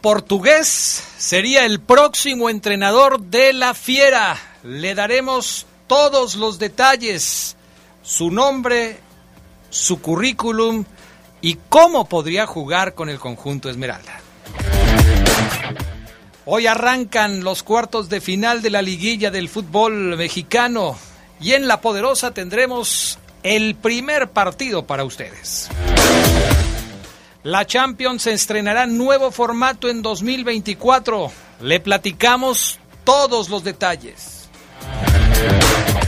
Portugués sería el próximo entrenador de la Fiera. Le daremos todos los detalles, su nombre, su currículum y cómo podría jugar con el conjunto Esmeralda. Hoy arrancan los cuartos de final de la liguilla del fútbol mexicano y en La Poderosa tendremos el primer partido para ustedes. La Champions estrenará nuevo formato en 2024. Le platicamos todos los detalles.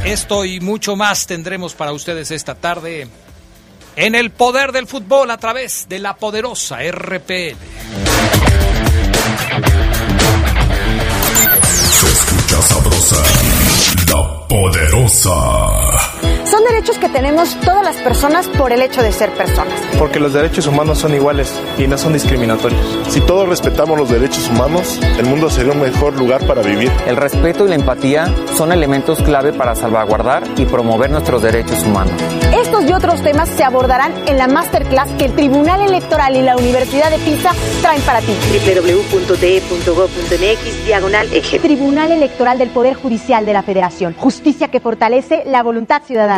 Esto y mucho más tendremos para ustedes esta tarde en el poder del fútbol a través de la poderosa RPL. Se escucha sabrosa, la poderosa. Son derechos que tenemos todas las personas por el hecho de ser personas. Porque los derechos humanos son iguales y no son discriminatorios. Si todos respetamos los derechos humanos, el mundo sería un mejor lugar para vivir. El respeto y la empatía son elementos clave para salvaguardar y promover nuestros derechos humanos. Estos y otros temas se abordarán en la masterclass que el Tribunal Electoral y la Universidad de Pisa traen para ti. www.de.gov.mx diagonal eje. Tribunal Electoral del Poder Judicial de la Federación. Justicia que fortalece la voluntad ciudadana.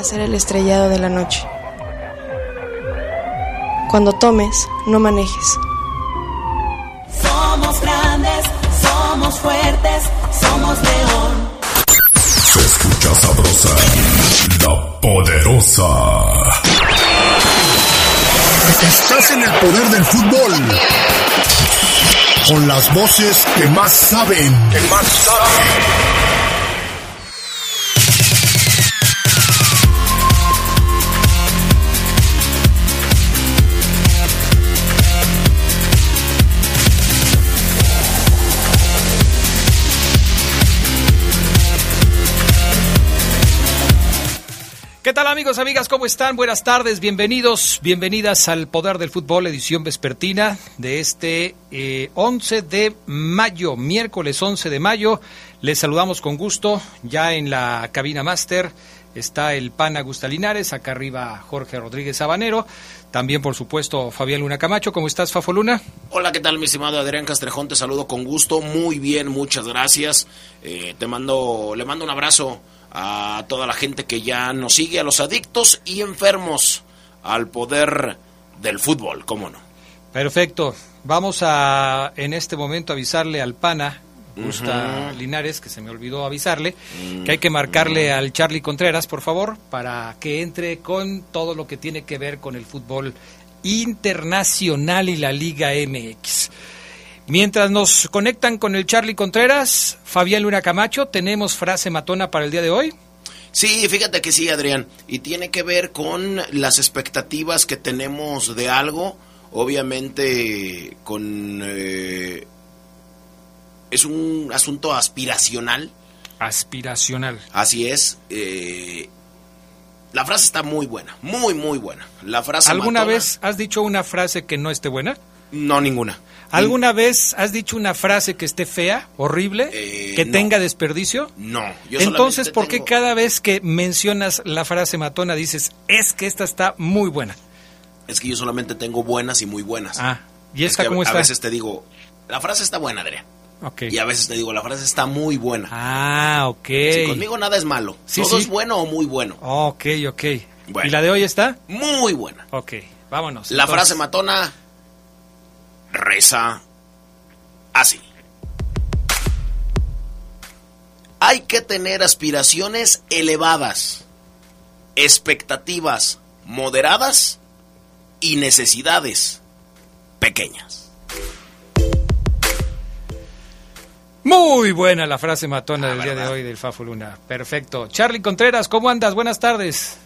a ser el estrellado de la noche. Cuando tomes, no manejes. Somos grandes, somos fuertes, somos león. Se escucha sabrosa, la poderosa. Estás en el poder del fútbol. Con las voces que más saben. Que más saben. ¿Qué tal amigos, amigas? ¿Cómo están? Buenas tardes, bienvenidos, bienvenidas al Poder del Fútbol, edición vespertina de este eh, 11 de mayo, miércoles 11 de mayo. Les saludamos con gusto, ya en la cabina máster está el PAN Augusta Linares, acá arriba Jorge Rodríguez Sabanero, también por supuesto Fabián Luna Camacho. ¿Cómo estás, Fafo Luna? Hola, ¿qué tal mi estimado Adrián Castrejón? Te saludo con gusto, muy bien, muchas gracias. Eh, te mando, le mando un abrazo a toda la gente que ya nos sigue, a los adictos y enfermos al poder del fútbol, ¿cómo no? Perfecto. Vamos a en este momento avisarle al PANA, Gusta Linares, que se me olvidó avisarle, que hay que marcarle al Charlie Contreras, por favor, para que entre con todo lo que tiene que ver con el fútbol internacional y la Liga MX. Mientras nos conectan con el Charlie Contreras, Fabián Luna Camacho, ¿tenemos frase matona para el día de hoy? Sí, fíjate que sí, Adrián. Y tiene que ver con las expectativas que tenemos de algo. Obviamente con... Eh, es un asunto aspiracional. Aspiracional. Así es. Eh, la frase está muy buena, muy, muy buena. La frase ¿Alguna vez has dicho una frase que no esté buena? No, ninguna. ¿Alguna vez has dicho una frase que esté fea, horrible, Eh, que no. tenga desperdicio? No. Yo Entonces, ¿por qué tengo- cada vez que mencionas la frase matona dices, es que esta está muy buena? Es que yo solamente tengo buenas y muy buenas. Ah, ¿y Es esta que cómo a está? veces te digo, la frase está buena, Adrián. Ok. Y a veces te digo, la frase está muy buena. Ah, ok. Si conmigo nada es malo. Sí, Todo sí. es bueno o muy bueno. Ok, ok. Bueno. ¿Y la de hoy está? Muy buena. Ok, vámonos. La Entonces, frase matona reza así. Hay que tener aspiraciones elevadas, expectativas moderadas y necesidades pequeñas. Muy buena la frase matona del día de hoy del Fafo Luna. Perfecto. Charlie Contreras, ¿cómo andas? Buenas tardes.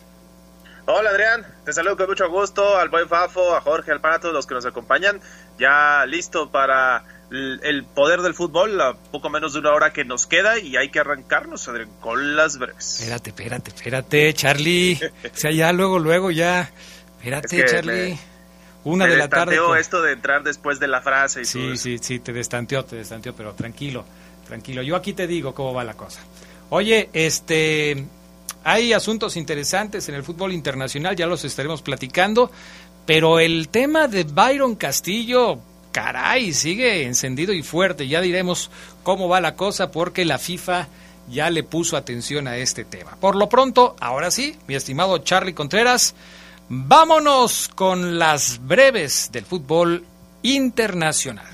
Hola Adrián, te saludo con mucho gusto al buen Fafo, a Jorge, al para todos los que nos acompañan. Ya listo para el poder del fútbol, a poco menos de una hora que nos queda y hay que arrancarnos Adrián, con las breves. Espérate, espérate, espérate, Charlie. O sea, ya luego, luego, ya. Espérate, Es que Charlie. me- Una Me de la tarde. con- esto de entrar después de la frase y Sí, sí, sí, te destanteó, te destanteó, pero tranquilo, tranquilo. Yo aquí te digo cómo va la cosa. Oye, este, hay asuntos interesantes en el fútbol internacional, ya los estaremos platicando, pero el tema de Byron Castillo, caray, sigue encendido y fuerte. Ya diremos cómo va la cosa porque la FIFA ya le puso atención a este tema. Por lo pronto, ahora sí, mi estimado Charlie Contreras, vámonos con las breves del fútbol internacional.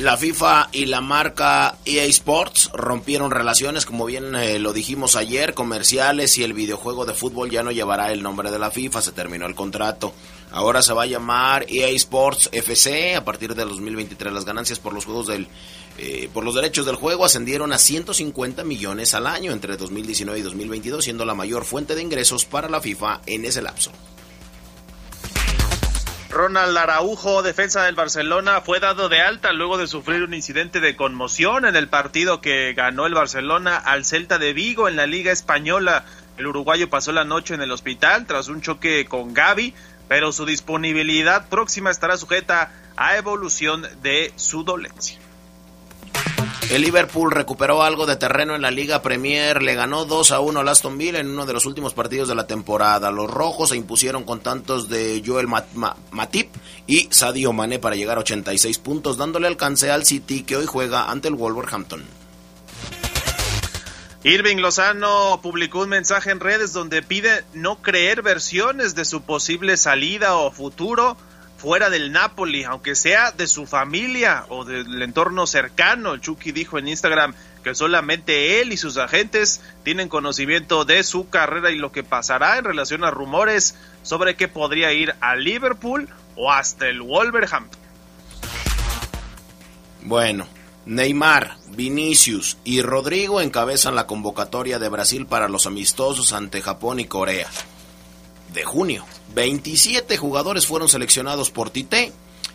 La FIFA y la marca EA Sports rompieron relaciones, como bien eh, lo dijimos ayer, comerciales y el videojuego de fútbol ya no llevará el nombre de la FIFA, se terminó el contrato. Ahora se va a llamar EA Sports FC a partir del 2023. Las ganancias por los juegos del eh, por los derechos del juego ascendieron a 150 millones al año entre 2019 y 2022, siendo la mayor fuente de ingresos para la FIFA en ese lapso. Ronald Araujo, defensa del Barcelona, fue dado de alta luego de sufrir un incidente de conmoción en el partido que ganó el Barcelona al Celta de Vigo en la Liga Española. El uruguayo pasó la noche en el hospital tras un choque con Gaby, pero su disponibilidad próxima estará sujeta a evolución de su dolencia. El Liverpool recuperó algo de terreno en la Liga Premier, le ganó 2 a 1 al Aston Villa en uno de los últimos partidos de la temporada. Los rojos se impusieron con tantos de Joel Mat- Ma- Matip y Sadio Mané para llegar a 86 puntos, dándole alcance al City que hoy juega ante el Wolverhampton. Irving Lozano publicó un mensaje en redes donde pide no creer versiones de su posible salida o futuro fuera del Napoli, aunque sea de su familia o del entorno cercano. Chucky dijo en Instagram que solamente él y sus agentes tienen conocimiento de su carrera y lo que pasará en relación a rumores sobre que podría ir a Liverpool o hasta el Wolverhampton. Bueno, Neymar, Vinicius y Rodrigo encabezan la convocatoria de Brasil para los amistosos ante Japón y Corea. De junio, 27 jugadores fueron seleccionados por Tite,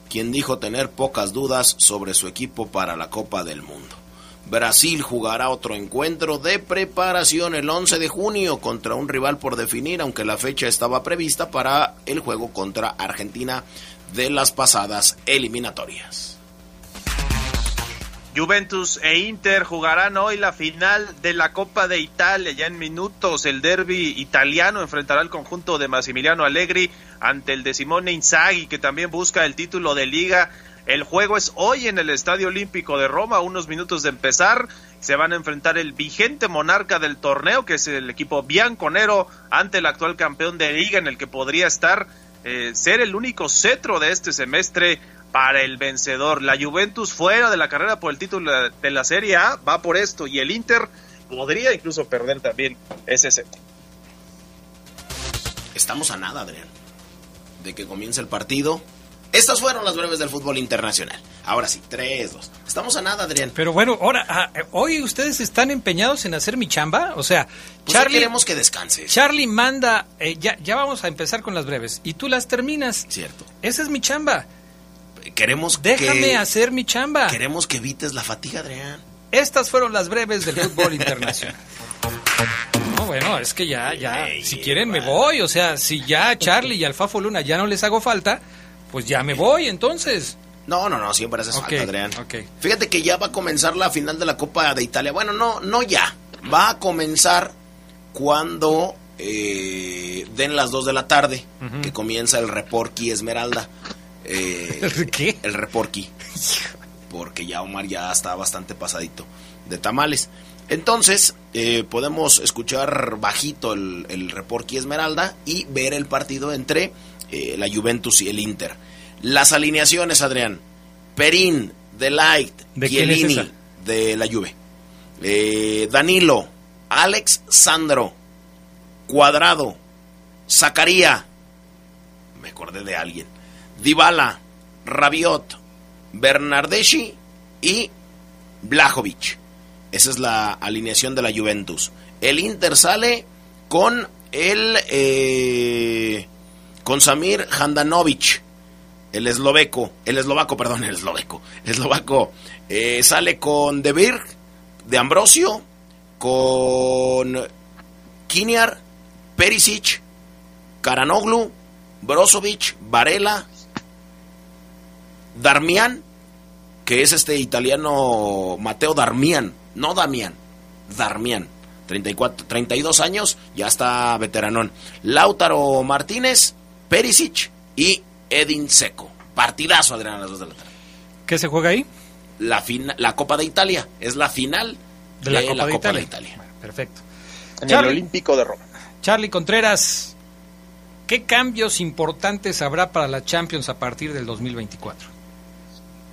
quien dijo tener pocas dudas sobre su equipo para la Copa del Mundo. Brasil jugará otro encuentro de preparación el 11 de junio contra un rival por definir, aunque la fecha estaba prevista para el juego contra Argentina de las pasadas eliminatorias. Juventus e Inter jugarán hoy la final de la Copa de Italia. Ya en minutos el derby italiano enfrentará al conjunto de Massimiliano Allegri ante el de Simone Inzaghi, que también busca el título de liga. El juego es hoy en el Estadio Olímpico de Roma, unos minutos de empezar. Se van a enfrentar el vigente monarca del torneo, que es el equipo bianconero, ante el actual campeón de liga, en el que podría estar eh, ser el único cetro de este semestre para el vencedor. La Juventus fuera de la carrera por el título de la Serie A va por esto y el Inter podría incluso perder también ese set. Estamos a nada, Adrián, de que comience el partido. Estas fueron las breves del fútbol internacional. Ahora sí, 3, 2. Estamos a nada, Adrián. Pero bueno, ahora, ah, hoy ustedes están empeñados en hacer mi chamba. O sea, Pues Charlie, queremos que descanses. Charlie manda, eh, ya, ya vamos a empezar con las breves. Y tú las terminas. Cierto. Esa es mi chamba. Queremos Déjame que, hacer mi chamba. Queremos que evites la fatiga, Adrián. Estas fueron las breves del fútbol internacional. No, bueno, es que ya, ya, si quieren me voy. O sea, si ya a Charlie y al Fafo Luna ya no les hago falta, pues ya me voy entonces. No, no, no, siempre haces Ok, falta, Adrián. ok. Fíjate que ya va a comenzar la final de la Copa de Italia. Bueno, no, no ya. Va a comenzar cuando eh, den las 2 de la tarde, que comienza el Reporqui Esmeralda. Eh, ¿Qué? El Reporqui. Porque ya Omar ya está bastante pasadito de tamales. Entonces, eh, podemos escuchar bajito el, el Reporqui Esmeralda y ver el partido entre eh, la Juventus y el Inter. Las alineaciones, Adrián. Perín, Delight, ¿De Chiellini, esa? de la Juve. Eh, Danilo, Alex Sandro, Cuadrado, Zacaría, me acordé de alguien, Dybala, Rabiot, Bernardeschi y Blajovic. Esa es la alineación de la Juventus. El Inter sale con el eh, con Samir Handanovic, el esloveco, el eslovaco, perdón, el esloveco, eslovaco eh, sale con De Birg, de Ambrosio, con Kiniar, Perisic, Karanoglu, Brozovic, Varela, Darmian, que es este italiano Mateo Darmian, no Damian, Darmian, 34, 32 años, ya está veteranón. Lautaro Martínez, Perisic y Edin Seco. Partidazo, Adrián, a las 2 de la tarde. ¿Qué se juega ahí? La, fina- la Copa de Italia, es la final De la Copa de Italia. Perfecto. En Charlie. el Olímpico de Roma. Charlie Contreras, ¿qué cambios importantes habrá para la Champions a partir del 2024?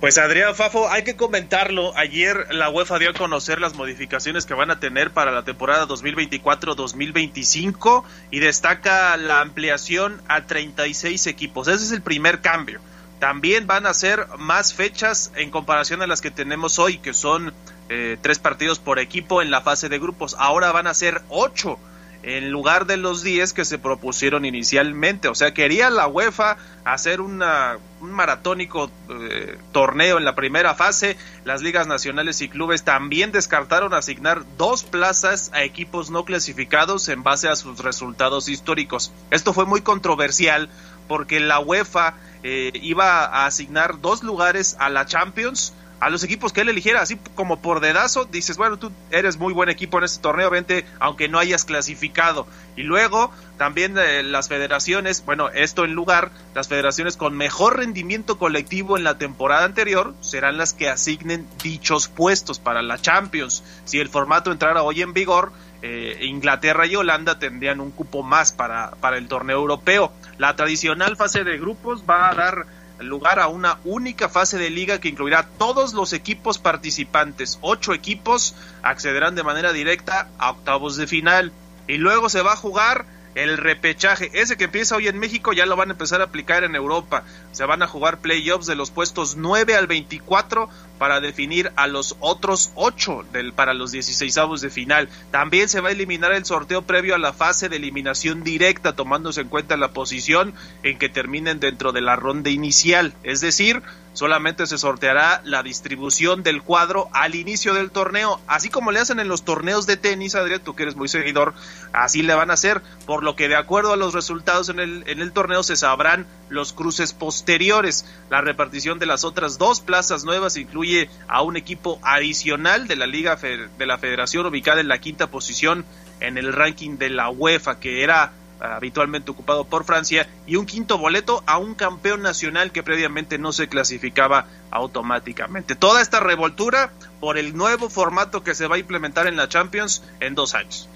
Pues Adrián Fafo, hay que comentarlo. Ayer la UEFA dio a conocer las modificaciones que van a tener para la temporada 2024-2025 y destaca la ampliación a 36 equipos. Ese es el primer cambio. También van a ser más fechas en comparación a las que tenemos hoy, que son eh, tres partidos por equipo en la fase de grupos. Ahora van a ser ocho en lugar de los 10 que se propusieron inicialmente. O sea, quería la UEFA hacer una, un maratónico eh, torneo en la primera fase. Las ligas nacionales y clubes también descartaron asignar dos plazas a equipos no clasificados en base a sus resultados históricos. Esto fue muy controversial porque la UEFA eh, iba a asignar dos lugares a la Champions a los equipos que él eligiera, así como por dedazo, dices, bueno, tú eres muy buen equipo en este torneo, vente, aunque no hayas clasificado. Y luego también eh, las federaciones, bueno, esto en lugar, las federaciones con mejor rendimiento colectivo en la temporada anterior serán las que asignen dichos puestos para la Champions. Si el formato entrara hoy en vigor, eh, Inglaterra y Holanda tendrían un cupo más para, para el torneo europeo. La tradicional fase de grupos va a dar lugar a una única fase de liga que incluirá todos los equipos participantes. Ocho equipos accederán de manera directa a octavos de final. Y luego se va a jugar el repechaje. Ese que empieza hoy en México ya lo van a empezar a aplicar en Europa. Se van a jugar playoffs de los puestos 9 al 24 para definir a los otros 8 del, para los 16 avos de final. También se va a eliminar el sorteo previo a la fase de eliminación directa, tomándose en cuenta la posición en que terminen dentro de la ronda inicial. Es decir, solamente se sorteará la distribución del cuadro al inicio del torneo, así como le hacen en los torneos de tenis, Adrián, tú que eres muy seguidor, así le van a hacer, por lo que de acuerdo a los resultados en el, en el torneo se sabrán los cruces posteriores. La repartición de las otras dos plazas nuevas incluye a un equipo adicional de la Liga Fe- de la Federación ubicada en la quinta posición en el ranking de la UEFA, que era habitualmente ocupado por Francia, y un quinto boleto a un campeón nacional que previamente no se clasificaba automáticamente. Toda esta revoltura por el nuevo formato que se va a implementar en la Champions en dos años.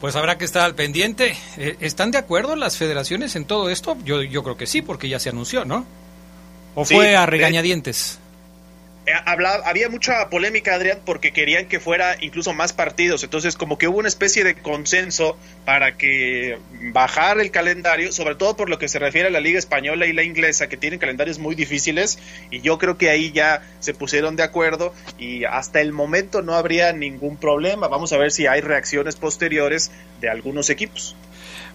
Pues habrá que estar al pendiente. Eh, ¿Están de acuerdo las federaciones en todo esto? Yo, yo creo que sí, porque ya se anunció, ¿no? ¿O Sí, fue a de- regañadientes? Eh, había mucha polémica, Adrián, porque querían que fuera incluso más partidos. Entonces, como que hubo una especie de consenso para que bajar el calendario, sobre todo por lo que se refiere a la Liga Española y la Inglesa, que tienen calendarios muy difíciles. Y yo creo que ahí ya se pusieron de acuerdo y hasta el momento no habría ningún problema. Vamos a ver si hay reacciones posteriores de algunos equipos.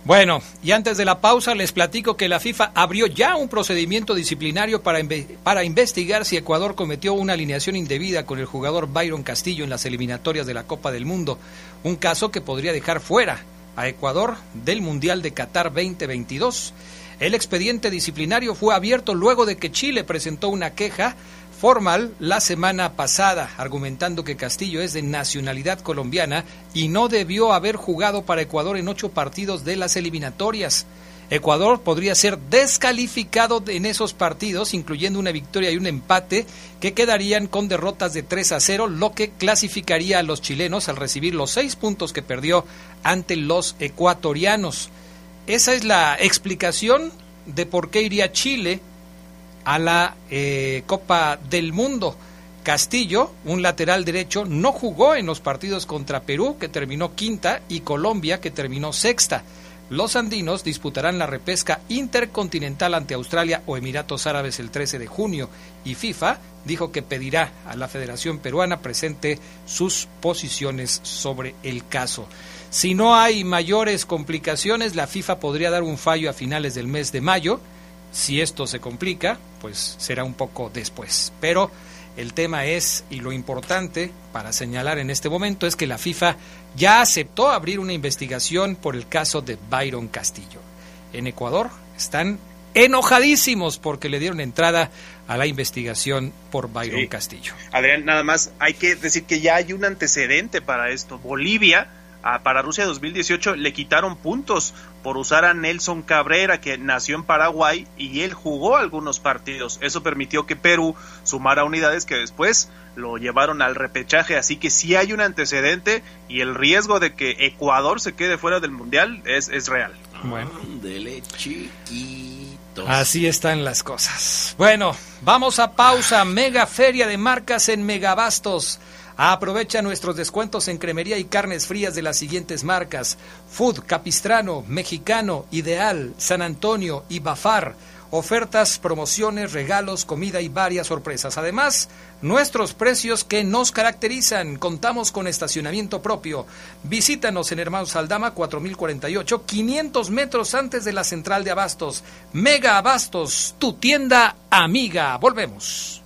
Bueno, y antes de la pausa les platico que la FIFA abrió ya un procedimiento disciplinario para, para investigar si Ecuador cometió una alineación indebida con el jugador Byron Castillo en las eliminatorias de la Copa del Mundo, un caso que podría dejar fuera a Ecuador del Mundial de Qatar 2022. El expediente disciplinario fue abierto luego de que Chile presentó una queja formal la semana pasada, argumentando que Castillo es de nacionalidad colombiana y no debió haber jugado para Ecuador en ocho partidos de las eliminatorias. Ecuador podría ser descalificado en esos partidos, incluyendo una victoria y un empate, que quedarían con derrotas de 3 a 0, lo que clasificaría a los chilenos al recibir los seis puntos que perdió ante los ecuatorianos. Esa es la explicación de por qué iría Chile a la eh, Copa del Mundo. Castillo, un lateral derecho, no jugó en los partidos contra Perú, que terminó quinta, y Colombia, que terminó sexta. Los andinos disputarán la repesca intercontinental ante Australia o Emiratos Árabes el 13 de junio y FIFA dijo que pedirá a la Federación Peruana presente sus posiciones sobre el caso. Si no hay mayores complicaciones, la FIFA podría dar un fallo a finales del mes de mayo si esto se complica, pues será un poco después. Pero el tema es, y lo importante para señalar en este momento, es que la FIFA ya aceptó abrir una investigación por el caso de Byron Castillo. En Ecuador están enojadísimos porque le dieron entrada a la investigación por Byron Castillo. Adrián, nada más hay que decir que ya hay un antecedente para esto. Bolivia para Rusia 2018 le quitaron puntos por usar a Nelson Cabrera, que nació en Paraguay y él jugó algunos partidos. Eso permitió que Perú sumara unidades que después lo llevaron al repechaje. Así que sí hay un antecedente y el riesgo de que Ecuador se quede fuera del Mundial es, es real. Bueno. Así están las cosas. Bueno, vamos a pausa. Mega feria de marcas en Megabastos. Aprovecha nuestros descuentos en cremería y carnes frías de las siguientes marcas: Food, Capistrano, Mexicano, Ideal, San Antonio y Bafar. Ofertas, promociones, regalos, comida y varias sorpresas. Además, nuestros precios que nos caracterizan. Contamos con estacionamiento propio. Visítanos en Hermanos Aldama 4048, 500 metros antes de la central de Abastos. Mega Abastos, tu tienda amiga. Volvemos.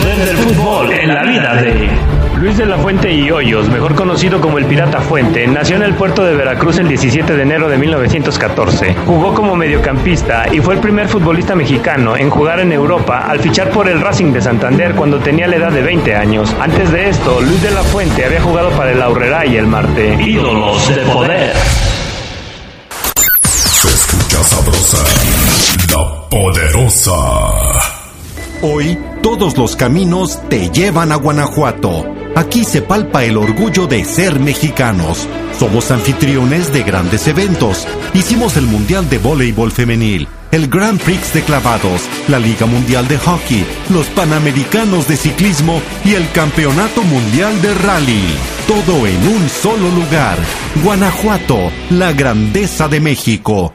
Poder del fútbol en la vida de Luis de la Fuente y Hoyos, mejor conocido como el Pirata Fuente, nació en el puerto de Veracruz el 17 de enero de 1914. Jugó como mediocampista y fue el primer futbolista mexicano en jugar en Europa al fichar por el Racing de Santander cuando tenía la edad de 20 años. Antes de esto, Luis de la Fuente había jugado para el Aurrera y el Marte. Ídolos de poder. Se escucha sabrosa, la poderosa. Hoy todos los caminos te llevan a Guanajuato. Aquí se palpa el orgullo de ser mexicanos. Somos anfitriones de grandes eventos. Hicimos el Mundial de Voleibol Femenil, el Grand Prix de Clavados, la Liga Mundial de Hockey, los Panamericanos de Ciclismo y el Campeonato Mundial de Rally. Todo en un solo lugar. Guanajuato, la grandeza de México.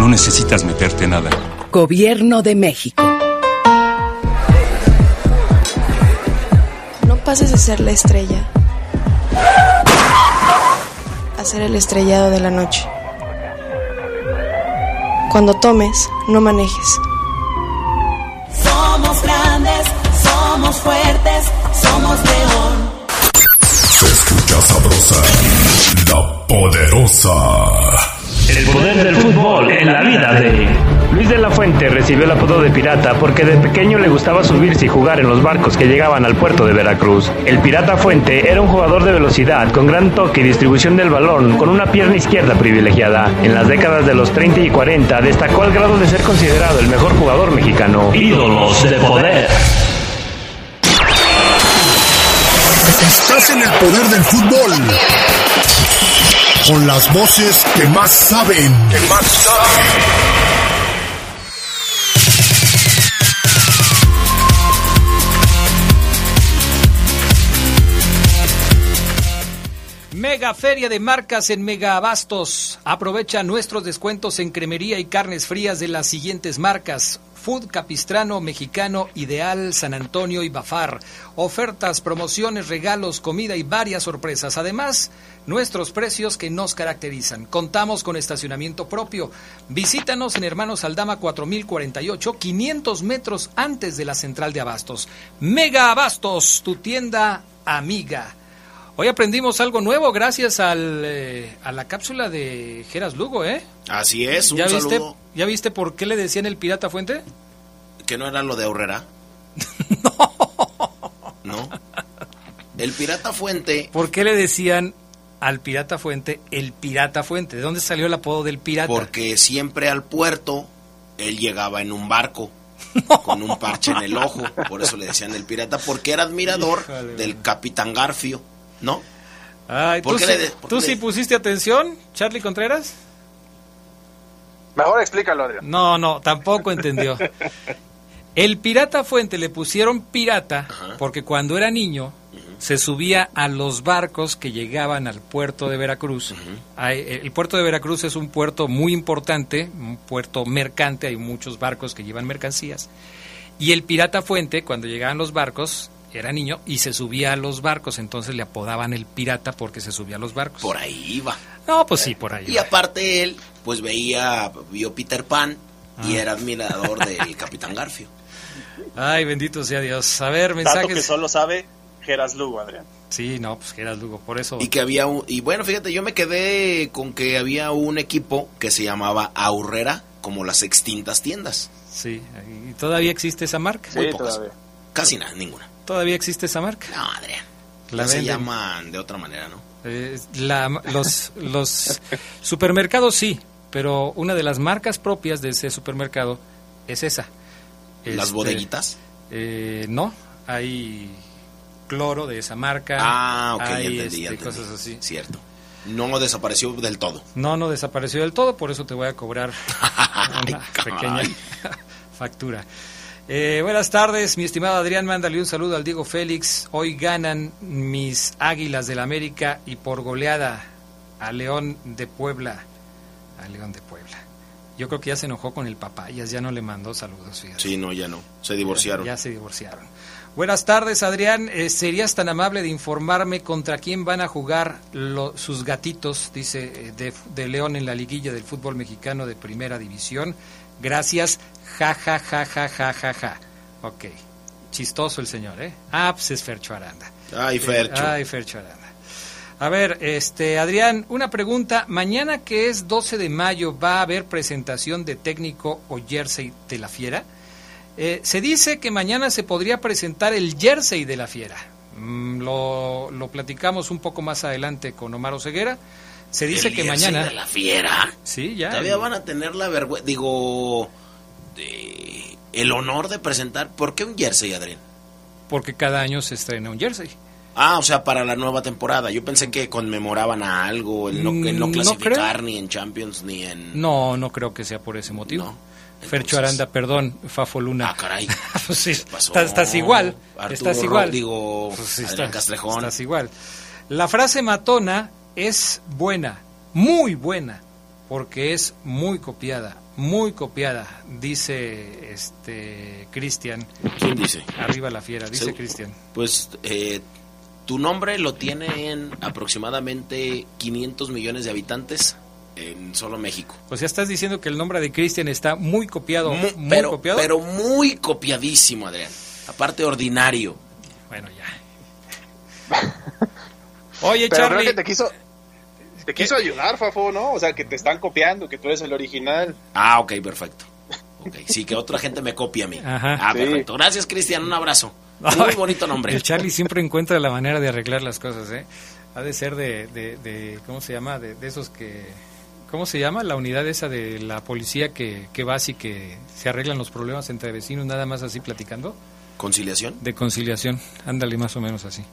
no necesitas meterte nada. Gobierno de México. No pases de ser la estrella a ser el estrellado de la noche. Cuando tomes, no manejes. Somos grandes, somos fuertes, somos león. Se escucha sabrosa, la poderosa. El poder del fútbol en la vida de... Luis de la Fuente recibió el apodo de pirata porque de pequeño le gustaba subirse y jugar en los barcos que llegaban al puerto de Veracruz. El pirata Fuente era un jugador de velocidad, con gran toque y distribución del balón, con una pierna izquierda privilegiada. En las décadas de los 30 y 40 destacó al grado de ser considerado el mejor jugador mexicano. Ídolos de poder. Estás en el poder del fútbol. Con las voces que más saben. Mega Feria de Marcas en Mega Abastos. Aprovecha nuestros descuentos en cremería y carnes frías de las siguientes marcas. Food Capistrano Mexicano Ideal San Antonio y Bafar. Ofertas, promociones, regalos, comida y varias sorpresas. Además, nuestros precios que nos caracterizan. Contamos con estacionamiento propio. Visítanos en Hermanos Aldama 4048, 500 metros antes de la central de Abastos. Mega Abastos, tu tienda amiga. Hoy aprendimos algo nuevo gracias al, eh, a la cápsula de Geras Lugo, ¿eh? Así es, un ¿Ya viste, saludo. ¿Ya viste por qué le decían el pirata fuente? Que no era lo de Aurrera. no. El pirata fuente. ¿Por qué le decían al pirata fuente el pirata fuente? ¿De dónde salió el apodo del pirata? Porque siempre al puerto él llegaba en un barco con un parche en el ojo, por eso le decían el pirata, porque era admirador del capitán Garfio, ¿no? Ay, ¿Por ¿tú, qué sí, le de- por tú qué sí le- pusiste atención, Charlie Contreras? Mejor explícalo, Adrián. No, no, tampoco entendió. El pirata fuente le pusieron pirata porque cuando era niño se subía a los barcos que llegaban al puerto de Veracruz. Hay- el puerto de Veracruz es un puerto muy importante, un puerto mercante, hay muchos barcos que llevan mercancías. Y el pirata fuente, cuando llegaban los barcos, era niño y se subía a los barcos, entonces le apodaban el pirata porque se subía a los barcos. Por ahí iba. No, pues sí, por ahí. Y aparte él, pues veía, vio Peter Pan y Ah. era admirador del capitán Garfio. Ay, bendito sea Dios. A ver, mensajes. que solo sabe Geras Lugo, Adrián. Sí, no, pues que eras Lugo, por eso. Y que había un, y bueno, fíjate, yo me quedé con que había un equipo que se llamaba Aurrera, como las extintas tiendas. Sí, y todavía existe esa marca. Muy pocas. Casi nada, ninguna. ¿Todavía existe esa marca? No, Adrián. La se llaman de otra manera, ¿no? Eh, la- los, los supermercados sí, pero una de las marcas propias de ese supermercado es esa. ¿Las Este, bodeguitas? eh, no, hay cloro de esa marca. Ah, ok, ya hay, ya este, entendí. cosas así. Cierto. No desapareció del todo. No, no desapareció del todo, por eso te voy a cobrar una pequeña factura. Eh, buenas tardes, mi estimado Adrián, mándale un saludo al Diego Félix. Hoy ganan mis Águilas del América y por goleada a León de Puebla. A León de Puebla. Yo creo que ya se enojó con el papayas, ya no le mandó saludos. fíjate. Sí, no, ya no. Se divorciaron. Ya, ya se divorciaron. Buenas tardes, Adrián. Eh, ¿Serías tan amable de informarme contra quién van a jugar lo- sus gatitos, dice, eh, de, de León en la liguilla del fútbol mexicano de primera división? Gracias. Ja, ja, ja, ja, ja, ja, ja. Ok. Chistoso el señor, ¿eh? Ah, pues es Fercho Aranda. Ay, Fercho. Eh, ay, Fercho Aranda. A ver, este, Adrián, una pregunta. Mañana que es 12 de mayo, ¿va a haber presentación de técnico o jersey de la fiera? Eh, se dice que mañana se podría presentar el jersey de la fiera. Mm, lo, lo platicamos un poco más adelante con Omar Oseguera. Se dice El que mañana... de la fiera. Sí, ya. Todavía van a tener la vergüenza, digo, de- el honor de presentar. ¿Por qué un jersey, Adrián? Porque cada año se estrena un jersey. Ah, o sea, para la nueva temporada. Yo pensé que conmemoraban a algo, el no, el no Mm, no clasificar ni en Champions ni en... No, no creo que sea por ese motivo. Fercho Aranda, perdón, Fafo Luna. Ah, caray. Pues sí, pasó? estás, estás igual. Arturo estás igual. digo, Pues sí, estás- Castrejón. Estás igual. La frase matona es buena, muy buena, porque es muy copiada, muy copiada, dice este Cristian. ¿Quién dice? Arriba la fiera, dice Cristian. Pues eh, tu nombre lo tiene en aproximadamente 500 millones de habitantes en solo México. Pues ya estás diciendo que el nombre de Cristian está muy copiado, Mu- muy pero, copiado. pero muy copiadísimo, Adrián. Aparte ordinario. Bueno, ya. Oye, Pero creo Charlie. que te quiso, Te quiso ayudar, Fafo, ¿no? O sea, que te están copiando, que tú eres el original. Ah, ok, perfecto. Okay. Sí, que otra gente me copia a mí. Ajá. Ah, Sí. perfecto. Gracias, Cristian. Un abrazo. Muy bonito nombre. El Charlie siempre encuentra la manera de arreglar las cosas, ¿eh? Ha de ser de, de, de- ¿cómo se llama? De, de esos que, ¿cómo se llama? La unidad esa de la policía que, que vas y que se arreglan los problemas entre vecinos, nada más así platicando. ¿Conciliación? De conciliación, ándale más o menos así.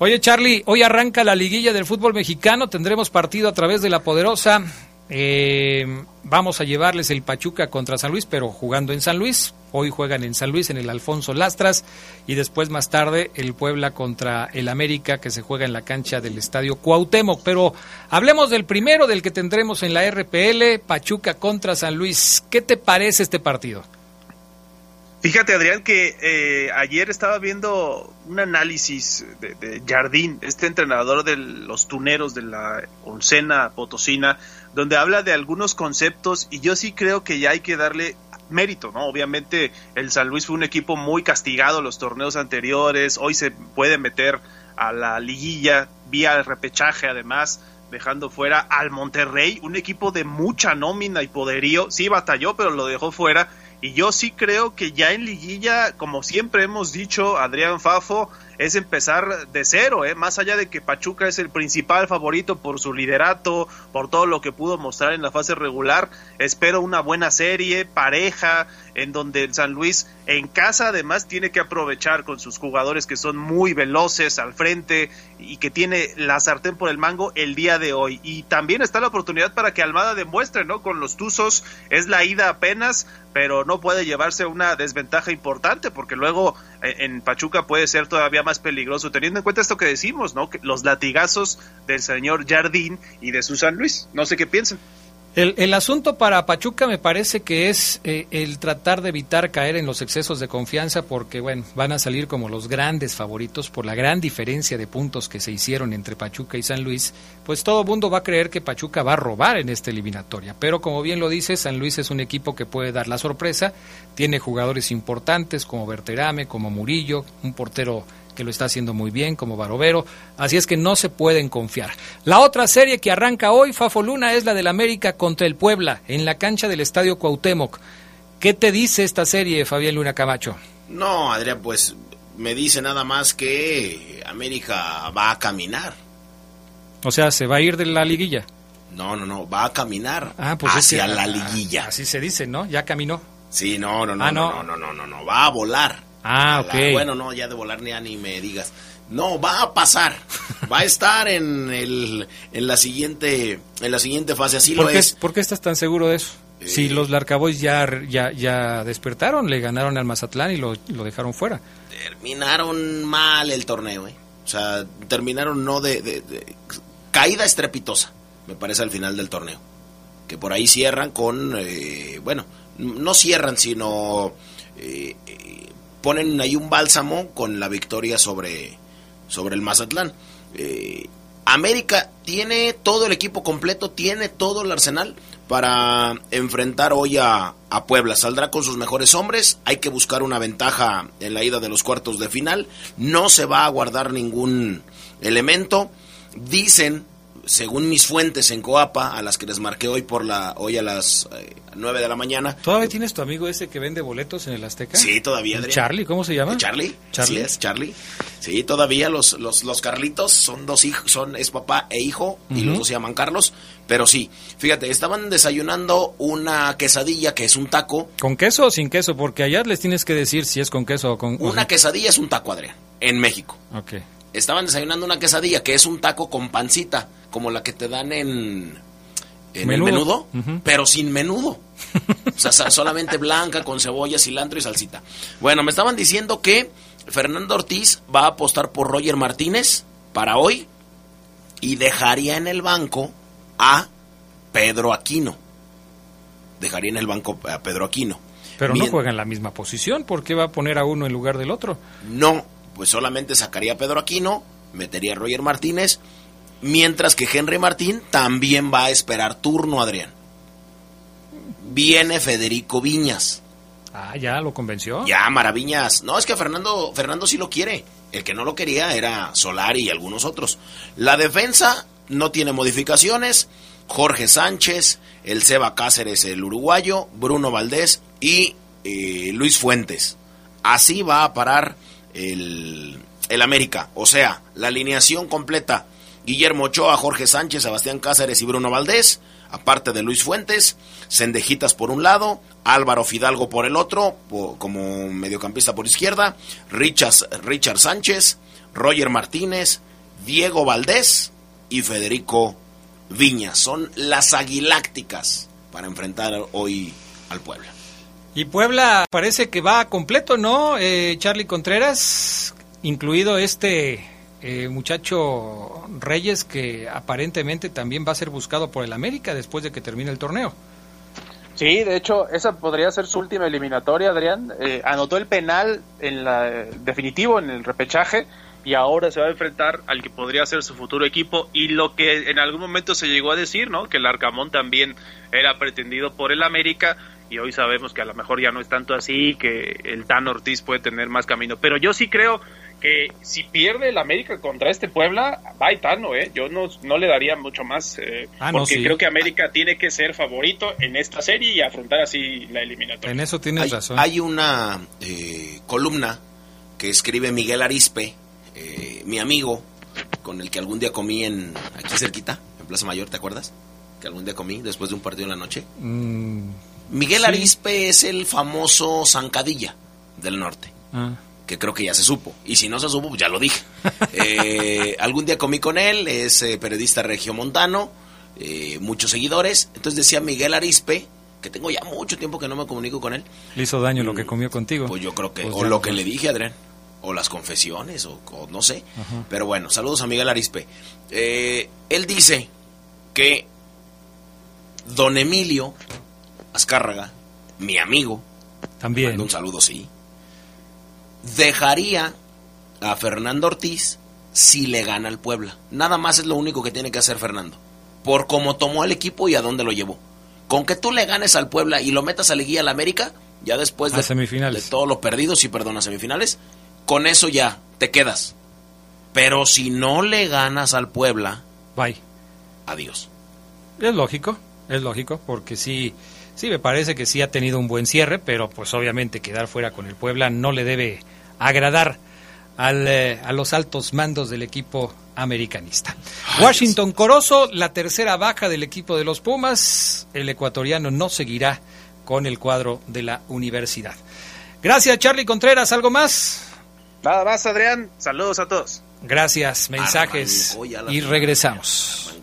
Oye Charlie, hoy arranca la liguilla del fútbol mexicano, tendremos partido a través de la poderosa. Eh, vamos a llevarles el Pachuca contra San Luis, pero jugando en San Luis. Hoy juegan en San Luis, en el Alfonso Lastras, y después más tarde el Puebla contra el América, que se juega en la cancha del Estadio Cuauhtémoc. Pero hablemos del primero, del que tendremos en la RPL, Pachuca contra San Luis. ¿Qué te parece este partido? Fíjate, Adrián, que eh, ayer estaba viendo un análisis de, de Jardín, este entrenador de los tuneros de la oncena potosina, donde habla de algunos conceptos y yo sí creo que ya hay que darle mérito, ¿no? Obviamente el San Luis fue un equipo muy castigado los torneos anteriores, hoy se puede meter a la liguilla vía el repechaje además, dejando fuera al Monterrey, un equipo de mucha nómina y poderío, sí batalló, pero lo dejó fuera y yo sí creo que ya en liguilla, como siempre hemos dicho, Adrián Fafo, es empezar de cero, ¿eh? más allá de que Pachuca es el principal favorito por su liderato, por todo lo que pudo mostrar en la fase regular. Espero una buena serie, pareja, en donde el San Luis en casa además tiene que aprovechar con sus jugadores que son muy veloces al frente y que tiene la sartén por el mango el día de hoy. Y también está la oportunidad para que Almada demuestre, ¿no? Con los Tuzos es la ida apenas, pero no puede llevarse una desventaja importante porque luego eh, en Pachuca puede ser todavía más peligroso, teniendo en cuenta esto que decimos, ¿no? Los latigazos del señor Jardín y de su San Luis. No sé qué piensan. El, asunto para Pachuca me parece que es eh, el tratar de evitar caer en los excesos de confianza porque, bueno, van a salir como los grandes favoritos por la gran diferencia de puntos que se hicieron entre Pachuca y San Luis, pues todo mundo va a creer que Pachuca va a robar en esta eliminatoria. Pero como bien lo dice, San Luis es un equipo que puede dar la sorpresa, tiene jugadores importantes como Berterame, como Murillo, un portero que lo está haciendo muy bien como Barovero, así es que no se pueden confiar. La otra serie que arranca hoy, Fafo Luna, es la del América contra el Puebla, en la cancha del Estadio Cuauhtémoc. ¿Qué te dice esta serie, Fabián Luna Camacho? No, Adrián, pues me dice nada más que América va a caminar. O sea, ¿se va a ir de la liguilla? No, no, no, va a caminar Ah, pues es hacia que- la ah, liguilla. Así se dice, ¿no? Ya caminó. Sí, no, no, no, Ah, no, no. no, no, no, no, no, va a volar. Ah, A ok. la- bueno, no, ya de volar ni, ya ni me digas. No, va a pasar. Va a estar en el en la siguiente en la siguiente fase, así ¿Por lo qué, es. por qué estás tan seguro de eso? Si los Larcaboys ya, ya, ya despertaron, le ganaron al Mazatlán y lo, lo dejaron fuera. Terminaron mal el torneo, ¿eh? O sea, terminaron no de, de- de- caída estrepitosa, me parece al final del torneo. Que por ahí cierran con, eh, bueno, no cierran, sino eh, eh, ponen ahí un bálsamo con la victoria sobre, sobre el Mazatlán. Eh, América tiene todo el equipo completo, tiene todo el arsenal para enfrentar hoy a, a Puebla. Saldrá con sus mejores hombres, hay que buscar una ventaja en la ida de los cuartos de final, no se va a guardar ningún elemento. Dicen, según mis fuentes en Coapa, a las que les marqué hoy por la hoy a las eh, 9 de la mañana, ¿Todavía tienes tu amigo ese que vende boletos en el Azteca? Sí, todavía, ¿El Adrián. Charlie, ¿cómo se llama? Charlie, Charlie. Así es, Charlie. Sí, todavía los, los, los Carlitos son dos hijos, son, es papá e hijo, y los dos se llaman Carlos, pero sí, fíjate, estaban desayunando una quesadilla que es un taco, ¿Con queso o sin queso? Porque allá les tienes que decir si es con queso o con... una quesadilla es un taco, Adrián, en México. Ok. Estaban desayunando una quesadilla que es un taco con pancita, como la que te dan en, en Menudo. el menudo, pero sin menudo. O sea, solamente blanca, con cebolla, cilantro y salsita. Bueno, me estaban diciendo que Fernando Ortiz va a apostar por Roger Martínez para hoy y dejaría en el banco a Pedro Aquino. Dejaría en el banco a Pedro Aquino. Pero no Mien- juega en la misma posición. ¿Por qué va a poner a uno en lugar del otro? No, pues solamente sacaría a Pedro Aquino, metería a Roger Martínez, mientras que Henry Martín también va a esperar turno, Adrián. Viene Federico Viñas. Ah, ya lo convenció. Ya, Maraviñas. No, es que Fernando, Fernando sí lo quiere. El que no lo quería era Solari y algunos otros. La defensa no tiene modificaciones. Jorge Sánchez, el Seba Cáceres, el uruguayo, Bruno Valdés y eh, Luis Fuentes. Así va a parar el, el América. O sea, la alineación completa. Guillermo Ochoa, Jorge Sánchez, Sebastián Cáceres y Bruno Valdés, aparte de Luis Fuentes, Sendejitas por un lado, Álvaro Fidalgo por el otro, como mediocampista por izquierda, Richard, Richard Sánchez, Roger Martínez, Diego Valdés y Federico Viña. Son las aguilácticas para enfrentar hoy al Puebla. Y Puebla parece que va completo, ¿no? Eh, Charlie Contreras, incluido este eh, muchacho Reyes que aparentemente también va a ser buscado por el América después de que termine el torneo. Sí, de hecho, esa podría ser su última eliminatoria, Adrián. Eh, anotó el penal en la definitivo en el repechaje y ahora se va a enfrentar al que podría ser su futuro equipo y lo que en algún momento se llegó a decir, ¿no? Que el Arcamón también era pretendido por el América y hoy sabemos que a lo mejor ya no es tanto así, que el Tan Ortiz puede tener más camino. Pero yo sí creo que si pierde el América contra este Puebla, va y Tano, ¿eh? Yo no, no le daría mucho más, eh, ah, porque creo que América tiene que ser favorito en esta serie y afrontar así la eliminatoria. En eso tienes razón. Hay una eh, columna que escribe Miguel Arispe, eh, mi amigo, con el que algún día comí en aquí cerquita, en Plaza Mayor, ¿te acuerdas? Que algún día comí después de un partido en la noche. Mm, Miguel Arispe es el famoso Zancadilla del norte. Ah. Que creo que ya se supo. Y si no se supo, pues ya lo dije. Eh, algún día comí con él, es eh, periodista regiomontano, muchos seguidores. Entonces decía Miguel Arispe, que tengo ya mucho tiempo que no me comunico con él. ¿Le hizo daño lo que mm, comió contigo? Pues yo creo que, pues o lo que le dije, Adrián o las confesiones, o, no sé. Pero bueno, saludos a Miguel Arispe. Eh, él dice que don Emilio Azcárraga, mi amigo, también un saludo, sí, dejaría a Fernando Ortiz si le gana al Puebla. Nada más es lo único que tiene que hacer Fernando. Por cómo tomó el equipo y a dónde lo llevó. Con que tú le ganes al Puebla y lo metas a Liguilla al América, ya después de, semifinales. de todo lo perdido, si perdona semifinales, con eso ya te quedas. Pero si no le ganas al Puebla, bye. Adiós. Es lógico, es lógico, porque sí, sí me parece que sí ha tenido un buen cierre, pero pues obviamente quedar fuera con el Puebla no le debe agradar al, eh, a los altos mandos del equipo americanista. Washington Corozo, la tercera baja del equipo de los Pumas, el ecuatoriano no seguirá con el cuadro de la universidad. Gracias Charlie Contreras, ¿algo más? Nada más, Adrián. Saludos a todos. Gracias, mensajes. y regresamos. El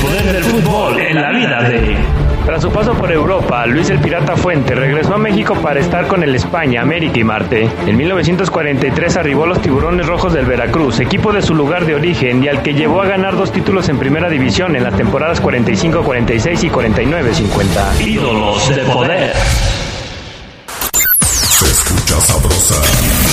poder del fútbol en la vida de tras su paso por Europa, Luis el Pirata Fuente regresó a México para estar con el España, América y Marte. En 1943 arribó a los Tiburones Rojos del Veracruz, equipo de su lugar de origen y al que llevó a ganar dos títulos en Primera División en las temporadas 45-46 y 49-50. Ídolos de poder.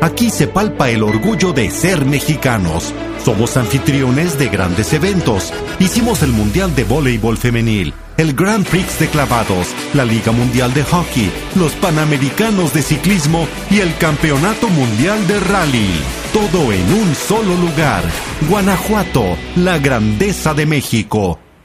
Aquí se palpa el orgullo de ser mexicanos. Somos anfitriones de grandes eventos. Hicimos el Mundial de Voleibol Femenil, el Grand Prix de Clavados, la Liga Mundial de Hockey, los Panamericanos de Ciclismo y el Campeonato Mundial de Rally. Todo en un solo lugar. Guanajuato, la grandeza de México.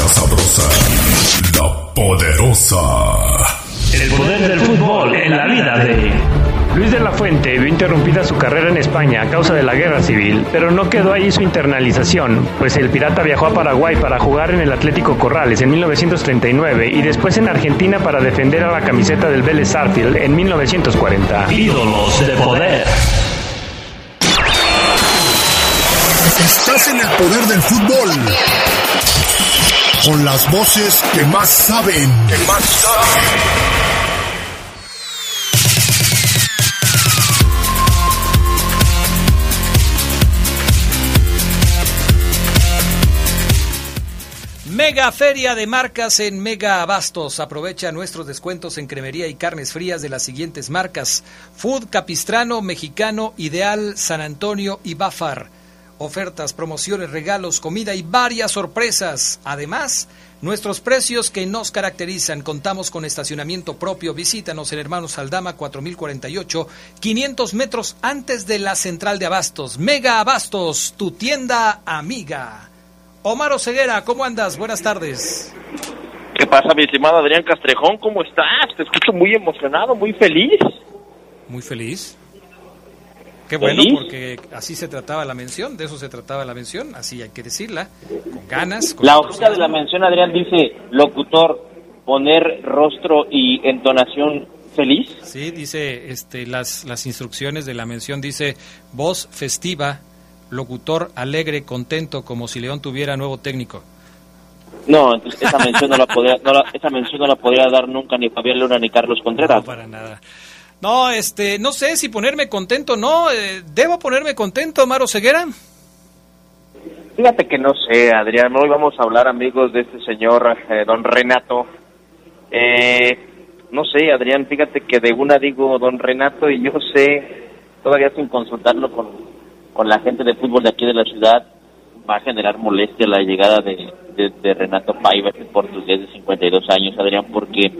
Escucha sabrosa, la poderosa. El poder del fútbol en la vida de Luis de la Fuente vio interrumpida su carrera en España a causa de la guerra civil, pero no quedó ahí su internalización, pues el pirata viajó a Paraguay para jugar en el Atlético Corrales en 1939 y después en Argentina para defender a la camiseta del Vélez Sarfield en 1940. Ídolos de poder. Estás en el poder del fútbol. Con las voces que más saben. Que más saben. Mega Feria de Marcas en Mega Abastos. Aprovecha nuestros descuentos en cremería y carnes frías de las siguientes marcas: Food Capistrano, Mexicano, Ideal, San Antonio y Bafar. Ofertas, promociones, regalos, comida y varias sorpresas. Además, nuestros precios que nos caracterizan. Contamos con estacionamiento propio. Visítanos en Hermanos Aldama 4048, 500 metros antes de la central de Abastos. Mega Abastos, tu tienda amiga. Omar Ceguera, ¿cómo andas? Buenas tardes. ¿Qué pasa, mi estimado Adrián Castrejón? ¿Cómo estás? Te escucho muy emocionado, muy feliz. Muy feliz. Qué bueno, porque así se trataba la mención, de eso se trataba la mención, así hay que decirla, con ganas. la hojita de la mención, Adrián, dice locutor, poner rostro y entonación feliz. Sí, dice este, las, las instrucciones de la mención, dice voz festiva, locutor alegre, contento, como si León tuviera nuevo técnico. No, esa mención no la podría, esa mención no la podría dar nunca ni Fabián Luna ni Carlos Contreras. No, para nada. No, este, no sé si ponerme contento, no. Eh, ¿Debo ponerme contento, Maro Ceguera? Fíjate que no sé, Adrián. Hoy vamos a hablar, amigos, de este señor, eh, don Renato. Eh, no sé, Adrián, fíjate que de una digo don Renato y yo sé, todavía sin consultarlo con, con la gente de fútbol de aquí de la ciudad va a generar molestia la llegada de, de, Renato Paiva, el portugués de 52 años, Adrián, porque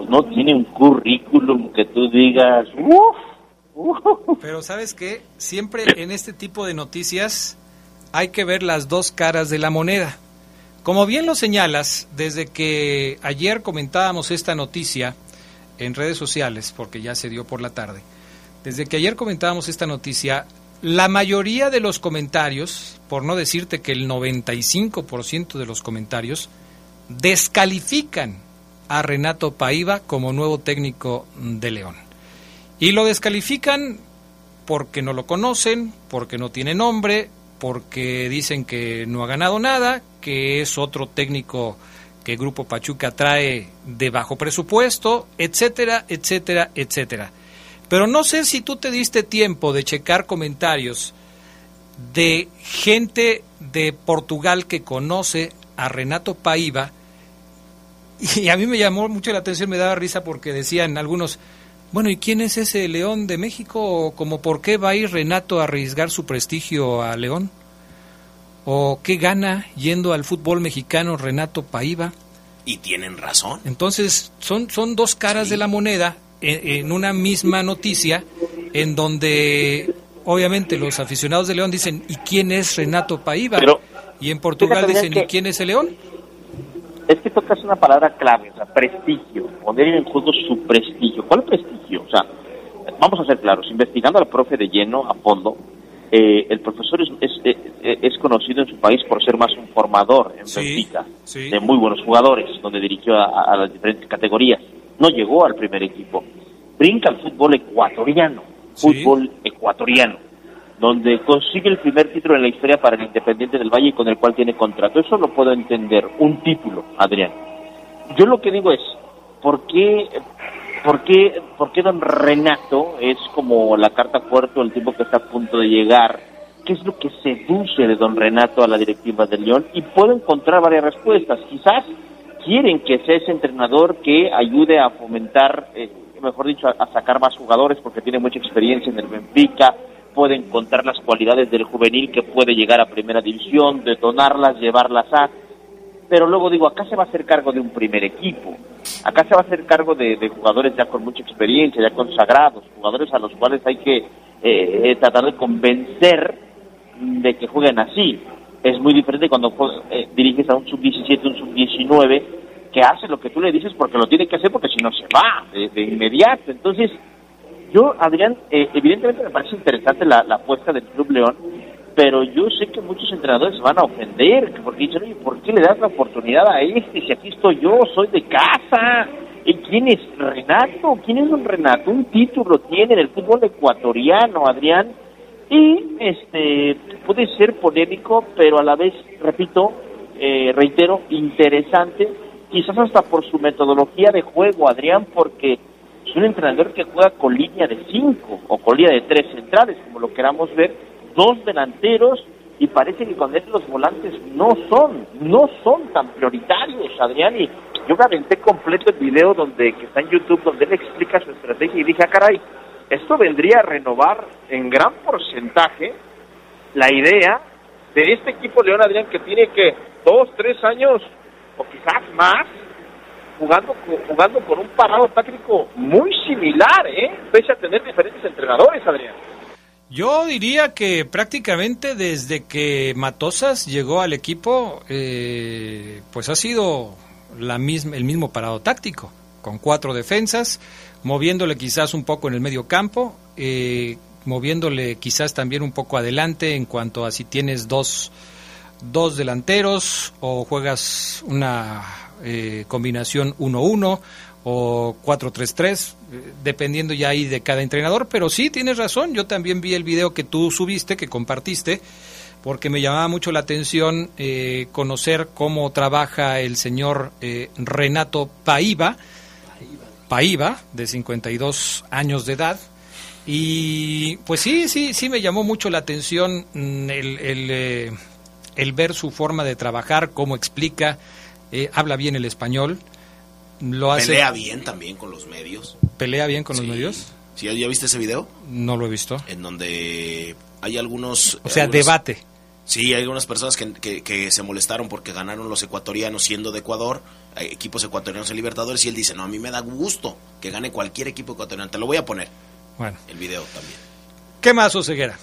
pues no tiene un currículum que tú digas, Pero sabes qué, siempre en este tipo de noticias hay que ver las dos caras de la moneda. Como bien lo señalas, desde que ayer comentábamos esta noticia en redes sociales, porque ya se dio por la tarde, desde que ayer comentábamos esta noticia, la mayoría de los comentarios, por no decirte que el 95% de los comentarios, descalifican a Renato Paiva como nuevo técnico de León. Y lo descalifican porque no lo conocen, porque no tiene nombre, porque dicen que no ha ganado nada, que es otro técnico que Grupo Pachuca trae de bajo presupuesto, etcétera, etcétera, etcétera. Pero no sé si tú te diste tiempo de checar comentarios de gente de Portugal que conoce a Renato Paiva. Y a mí me llamó mucho la atención, me daba risa porque decían algunos, bueno, ¿y quién es ese León de México? ¿O como por qué va a ir Renato a arriesgar su prestigio a León? ¿O qué gana yendo al fútbol mexicano Renato Paiva? Y tienen razón. Entonces, son, son dos caras de la moneda en, una misma noticia en donde obviamente los aficionados de León dicen ¿y quién es Renato Paiva? y en Portugal dicen ¿y quién es el León? Es que tocas una palabra clave, o sea, prestigio, poner en juego su prestigio. ¿Cuál prestigio? O sea, vamos a ser claros, investigando al profe de lleno, a fondo, eh, el profesor es, es, es, conocido en su país por ser más un formador en Benfica, de muy buenos jugadores, donde dirigió a las diferentes categorías no llegó al primer equipo. Brinca al fútbol ecuatoriano, fútbol ecuatoriano, donde consigue el primer título en la historia para el Independiente del Valle y con el cual tiene contrato. Eso lo puedo entender, un título, Adrián. Yo lo que digo es, ¿por qué, por qué, por qué don Renato es como la carta fuerte el tipo que está a punto de llegar? ¿Qué es lo que seduce de don Renato a la directiva del León? Y puedo encontrar varias respuestas. Quizás quieren que sea ese entrenador que ayude a fomentar, eh, mejor dicho, a, sacar más jugadores porque tiene mucha experiencia en el Benfica, puede encontrar las cualidades del juvenil que puede llegar a primera división, detonarlas, llevarlas a... Pero luego digo, acá se va a hacer cargo de un primer equipo, acá se va a hacer cargo de, jugadores ya con mucha experiencia, ya consagrados, jugadores a los cuales hay que eh, tratar de convencer de que jueguen así es muy diferente cuando eh, diriges a un sub-17, un sub-19, que hace lo que tú le dices porque lo tiene que hacer porque si no se va de, inmediato. Entonces, Yo, Adrián, eh, evidentemente me parece interesante la, la apuesta del Club León, pero yo sé que muchos entrenadores van a ofender, porque dicen, oye, ¿por qué le das la oportunidad a este si aquí estoy yo, soy de casa? ¿Y quién es Renato? ¿Quién es un Renato? Un título tiene en el fútbol ecuatoriano, Adrián, y este puede ser polémico, pero a la vez, repito, eh, reitero, interesante, quizás hasta por su metodología de juego, Adrián, porque es un entrenador que juega con línea de cinco o con línea de tres centrales, como lo queramos ver, dos delanteros y parece que con él los volantes no son, no son tan prioritarios, Adrián, y yo me completo el video donde que está en YouTube donde él explica su estrategia y dije, ah, caray, esto vendría a renovar en gran porcentaje la idea de este equipo León Adrián que tiene que dos, tres años o quizás más jugando jugando con un parado táctico muy similar, ¿eh? pese a tener diferentes entrenadores, Adrián. Yo diría que prácticamente desde que Matosas llegó al equipo, eh, pues ha sido la misma, el mismo parado táctico, con cuatro defensas, moviéndole quizás un poco en el medio campo, eh, moviéndole quizás también un poco adelante en cuanto a si tienes dos, dos delanteros o juegas una eh, combinación 1-1 o 4-3-3, eh, dependiendo ya ahí de cada entrenador, pero sí, tienes razón, yo también vi el video que tú subiste, que compartiste, porque me llamaba mucho la atención eh, conocer cómo trabaja el señor eh, Renato Paiva, Paiva, de 52 años de edad, y pues sí, sí, sí me llamó mucho la atención mm, el, el, el ver su forma de trabajar, cómo explica, habla bien el español, lo hace... Pelea bien también con los medios. ¿Pelea bien con los medios? ¿Sí, ¿Ya viste ese video? No lo he visto. En donde hay algunos... O sea, algunos- debate. Sí, hay algunas personas que, que- que se molestaron porque ganaron los ecuatorianos siendo de Ecuador, eh, equipos ecuatorianos en Libertadores, y él dice, no, a mí me da gusto que gane cualquier equipo ecuatoriano. Te lo voy a poner, Bueno, el video también. ¿qué más, Oseguera?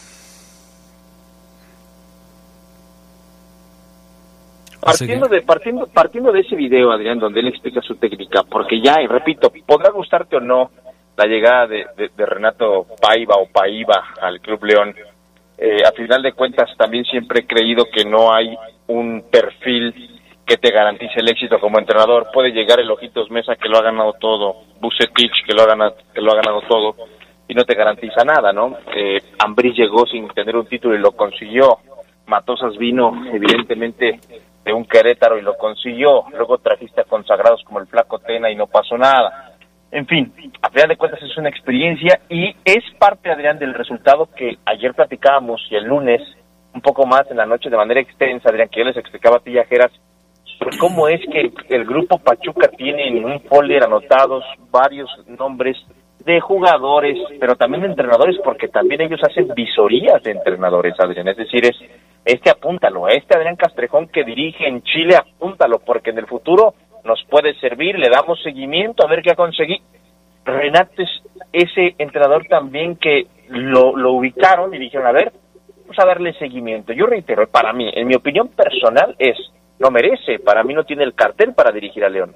Partiendo de, partiendo, partiendo de ese video, Adrián, donde él explica su técnica, porque ya, y repito, podrá gustarte o no la llegada de, de- de Renato Paiva o Paiva al Club León, eh, a final de cuentas también siempre he creído que no hay un perfil que te garantice el éxito como entrenador. Puede llegar el Ojitos Mesa que lo ha ganado todo, Bucetich que lo ha ganado, que lo ha ganado todo y no te garantiza nada, ¿no? Eh, Ambriz llegó sin tener un título y lo consiguió. Matosas vino, evidentemente, de un Querétaro y lo consiguió. Luego trajiste a consagrados como el Flaco Tena y no pasó nada. En fin, a final de cuentas es una experiencia y es parte, Adrián, del resultado que ayer platicábamos y el lunes, un poco más en la noche de manera extensa, Adrián, que yo les explicaba a ti, Yajeras, cómo es que el grupo Pachuca tiene en un folder anotados varios nombres de jugadores, pero también de entrenadores, porque también ellos hacen visorías de entrenadores, Adrián. Es decir, es este apúntalo, este Adrián Castrejón que dirige en Chile, apúntalo, porque en el futuro nos puede servir, le damos seguimiento a ver qué ha conseguido. Renato es ese entrenador también que lo, lo ubicaron y dijeron, a ver, vamos a darle seguimiento. Yo reitero, para mí, en mi opinión personal es, no merece, para mí no tiene el cartel para dirigir a León.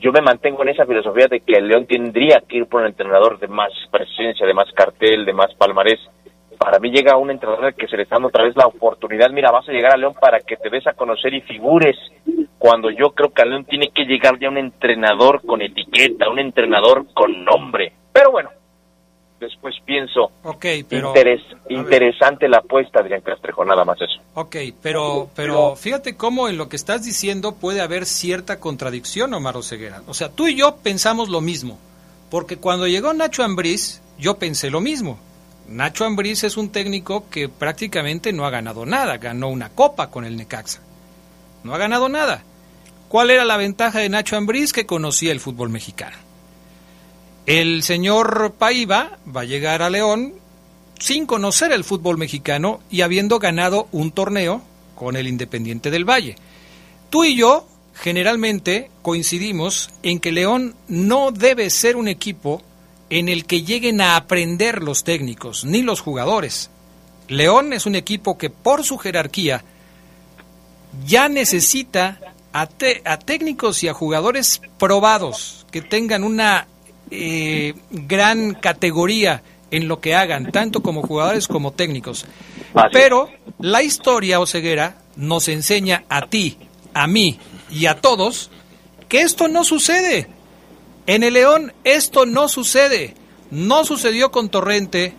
Yo me mantengo en esa filosofía de que el León tendría que ir por un entrenador de más presencia, de más cartel, de más palmarés. Para mí llega un entrenador que se le está dando otra vez la oportunidad, mira, vas a llegar a León para que te des a conocer y figures, cuando yo creo que a León tiene que llegar ya un entrenador con etiqueta, un entrenador con nombre. Pero bueno, después pienso, Ok, pero... interes- interesante la apuesta, Adrián Castrejo, nada más eso. Ok, pero, pero fíjate cómo en lo que estás diciendo puede haber cierta contradicción, Omar Oseguera. O sea, tú y yo pensamos lo mismo. Porque cuando llegó Nacho Ambriz, yo pensé lo mismo. Nacho Ambriz es un técnico que prácticamente no ha ganado nada. Ganó una copa con el Necaxa. No ha ganado nada. ¿Cuál era la ventaja de Nacho Ambriz? Que conocía el fútbol mexicano. El señor Paiva va a llegar a León sin conocer el fútbol mexicano y habiendo ganado un torneo con el Independiente del Valle. Tú y yo generalmente coincidimos en que León no debe ser un equipo en el que lleguen a aprender los técnicos ni los jugadores. León es un equipo que por su jerarquía ya necesita a, a técnicos y a jugadores probados que tengan una eh, gran categoría en lo que hagan, tanto como jugadores como técnicos. Pero la historia, Oseguera, nos enseña a ti, a mí y a todos que esto no sucede. En el León esto no sucede. No sucedió con Torrente,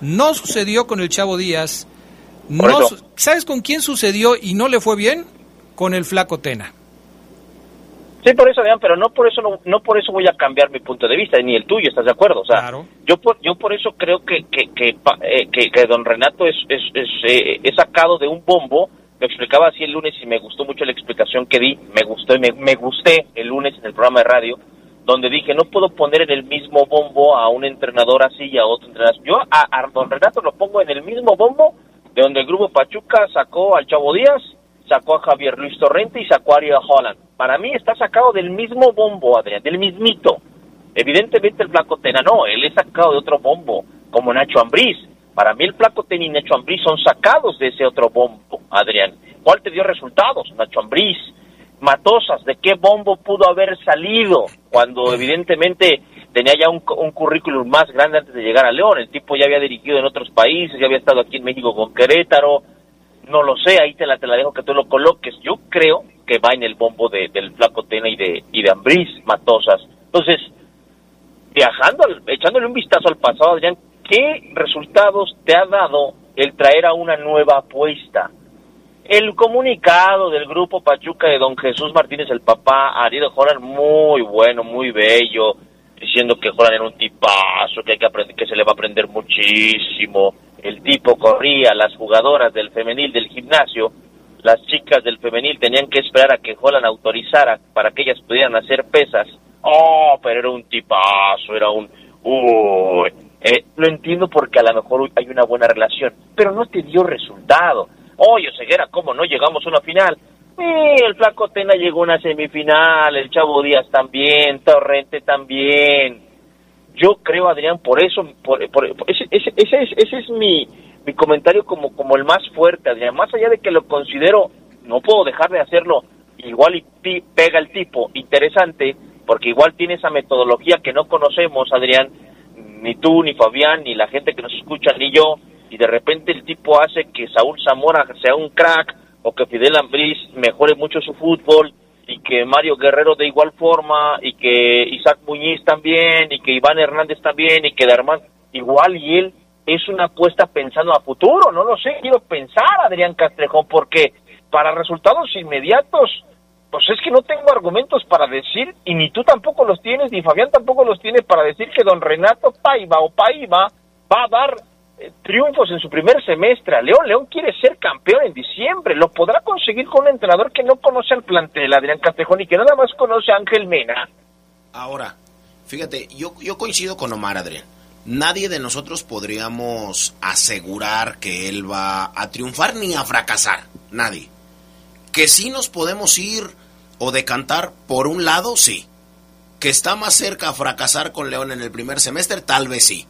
no sucedió con el Chavo Díaz. No, ¿Sabes con quién sucedió y no le fue bien? Con el Flaco Tena. Sí, por eso, Adrián, pero no por eso no, por eso voy a cambiar mi punto de vista, ni el tuyo, ¿estás de acuerdo? O sea, yo por, yo por eso creo que que, que, eh, que, don Renato es, es, es, eh, sacado de un bombo, me explicaba así el lunes y me gustó mucho la explicación que di, me gustó y me, me gusté el lunes en el programa de radio, donde dije, no puedo poner en el mismo bombo a un entrenador así y a otro entrenador. Yo a, a don Renato lo pongo en el mismo bombo de donde el Grupo Pachuca sacó al Chavo Díaz, sacó a Javier Luis Torrente y sacó a Ariel Holland. Para mí está sacado del mismo bombo, Adrián, del mismito. Evidentemente el Flaco Tena no, él es sacado de otro bombo, como Nacho Ambriz. Para mí el Flaco Tena y Nacho Ambriz son sacados de ese otro bombo, Adrián. ¿Cuál te dio resultados? Nacho Ambriz. Matosas, ¿de qué bombo pudo haber salido cuando evidentemente tenía ya un, un, currículum más grande antes de llegar a León? El tipo ya había dirigido en otros países, ya había estado aquí en México con Querétaro, no lo sé, ahí te la, te la dejo que tú lo coloques. Yo creo que va en el bombo de, del Flaco Tena y de, y de Ambriz Matosas. Entonces, viajando, echándole un vistazo al pasado, Adrián, ¿qué resultados te ha dado el traer a una nueva apuesta? El comunicado del grupo Pachuca de don Jesús Martínez, el papá, Ariel Joran, muy bueno, muy bello, diciendo que Joran era un tipazo, que hay que aprender, que se le va a aprender muchísimo, el tipo corría, las jugadoras del femenil del gimnasio, las chicas del femenil tenían que esperar a que Holland autorizara para que ellas pudieran hacer pesas. Oh, pero era un tipazo, era un... Uy, eh, lo entiendo porque a lo mejor hay una buena relación, pero no te dio resultado. Oye, Ceguera, ¿cómo no llegamos a una final? Eh, el Flaco Tena llegó a una semifinal, el Chavo Díaz también, Torrente también yo creo, Adrián, por eso, por, ese, ese, ese, es, ese es mi, mi comentario como, como el más fuerte, Adrián. Más allá de que lo considero, no puedo dejar de hacerlo, igual y pega el tipo, interesante, porque igual tiene esa metodología que no conocemos, Adrián, ni tú, ni Fabián, ni la gente que nos escucha, ni yo, y de repente el tipo hace que Saúl Zamora sea un crack, o que Fidel Ambriz mejore mucho su fútbol, y que Mario Guerrero de igual forma, y que Isaac Muñiz también, y que Iván Hernández también, y que Darman igual, y él es una apuesta pensando a futuro, no lo sé, quiero pensar, Adrián Castrejón, porque para resultados inmediatos, pues es que no tengo argumentos para decir, y ni tú tampoco los tienes, ni Fabián tampoco los tiene para decir que don Renato Paiva o Paiva va a dar triunfos en su primer semestre León. León quiere ser campeón en diciembre. Lo podrá conseguir con un entrenador que no conoce al plantel, Adrián Castejón, y que nada más conoce a Ángel Mena. Ahora, fíjate, yo, yo coincido con Omar, Adrián. Nadie de nosotros podríamos asegurar que él va a triunfar ni a fracasar. Nadie. Que sí nos podemos ir o decantar por un lado, sí. Que está más cerca a fracasar con León en el primer semestre, tal vez sí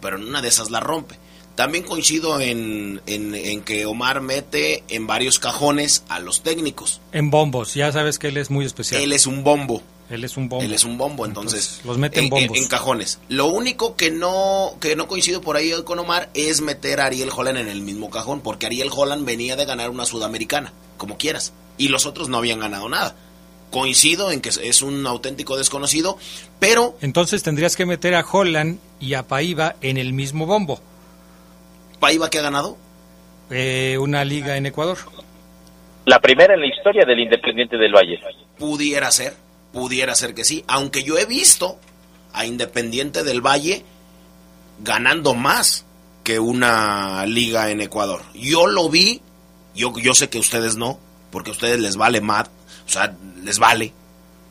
pero en una de esas la rompe. También coincido en, en, que Omar mete en varios cajones a los técnicos. En bombos, ya sabes que él es muy especial. Él es un bombo. Él es un bombo. Él es un bombo, entonces, los mete en bombos. En, cajones. Lo único que no que no coincido por ahí con Omar es meter a Ariel Holland en el mismo cajón, porque Ariel Holland venía de ganar una sudamericana, como quieras, y los otros no habían ganado nada coincido en que es un auténtico desconocido, pero... Entonces tendrías que meter a Holland y a Paiva en el mismo bombo. ¿Paiva qué ha ganado? Eh, una liga en Ecuador. La primera en la historia del Independiente del Valle. Pudiera ser, pudiera ser que sí, aunque yo he visto a Independiente del Valle ganando más que una liga en Ecuador. Yo lo vi, yo, yo sé que ustedes no, porque a ustedes les vale más, o sea, les vale.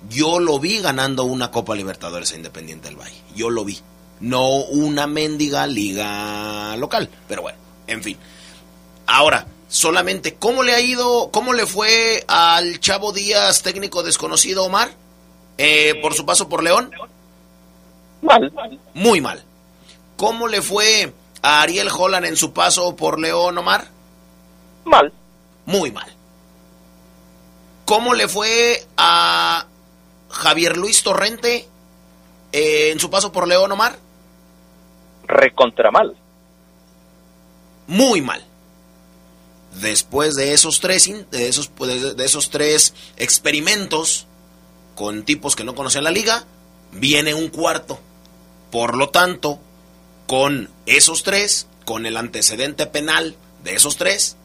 Yo lo vi ganando una Copa Libertadores a Independiente del Valle. Yo lo vi. No una mendiga liga local. Pero bueno, en fin. Ahora, solamente, ¿cómo le ha ido, cómo le fue al Chavo Díaz, técnico desconocido Omar, eh, por su paso por León? Mal. Muy mal. ¿Cómo le fue a Ariel Holland en su paso por León, Omar? Mal. Muy mal. ¿Cómo le fue a Javier Luis Torrente eh, en su paso por León, Omar? Recontra mal. Muy mal. Después de esos tres, de esos, de esos tres experimentos con tipos que no conocían la liga, viene un cuarto. Por lo tanto, con esos tres, con el antecedente penal de esos tres,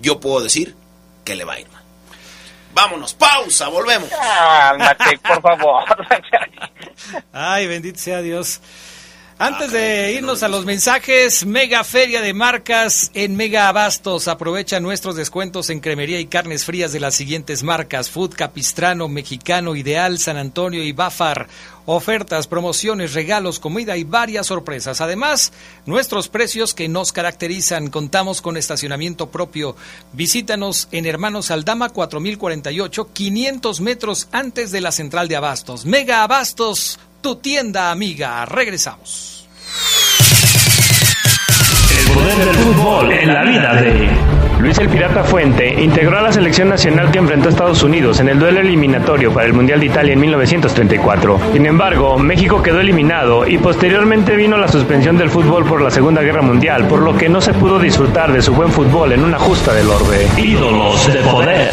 yo puedo decir que le va a ir mal. Vámonos, pausa, volvemos. Cálmate, por favor. Ay, bendito sea Dios. Antes de irnos a los mensajes, Mega Feria de Marcas en Mega Abastos. Aprovecha nuestros descuentos en cremería y carnes frías de las siguientes marcas: Food Capistrano, Mexicano, Ideal, San Antonio y Bafar. Ofertas, promociones, regalos, comida y varias sorpresas. Además, nuestros precios que nos caracterizan. Contamos con estacionamiento propio. Visítanos en Hermanos Aldama 4048, 500 metros antes de la central de Abastos. Mega Abastos tu tienda amiga. Regresamos. El poder del fútbol en la vida de Luis el Pirata Fuente integró a la selección nacional que enfrentó a Estados Unidos en el duelo eliminatorio para el Mundial de Italia en 1934. Sin embargo, México quedó eliminado y posteriormente vino la suspensión del fútbol por la Segunda Guerra Mundial, por lo que no se pudo disfrutar de su buen fútbol en una justa del orbe. Ídolos de poder.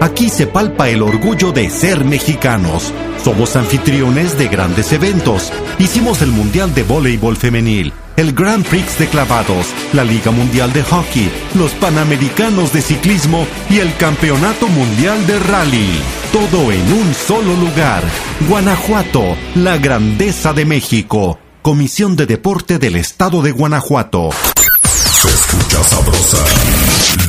Aquí se palpa el orgullo de ser mexicanos. Somos anfitriones de grandes eventos. Hicimos el Mundial de Voleibol Femenil, el Grand Prix de Clavados, la Liga Mundial de Hockey, los Panamericanos de Ciclismo y el Campeonato Mundial de Rally. Todo en un solo lugar. Guanajuato, la grandeza de México. Comisión de Deporte del Estado de Guanajuato. Se escucha sabrosa,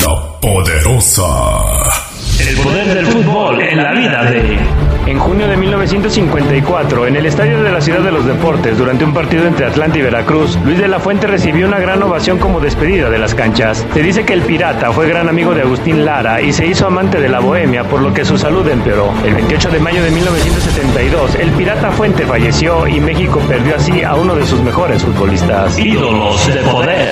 la poderosa. El poder del fútbol en la vida de... En junio de 1954, en el Estadio de la Ciudad de los Deportes, durante un partido entre Atlanta y Veracruz, Luis de la Fuente recibió una gran ovación como despedida de las canchas. Se dice que el pirata fue gran amigo de Agustín Lara y se hizo amante de la bohemia, por lo que su salud empeoró. El 28 de mayo de 1972, el pirata Fuente falleció y México perdió así a uno de sus mejores futbolistas. Ídolos de poder.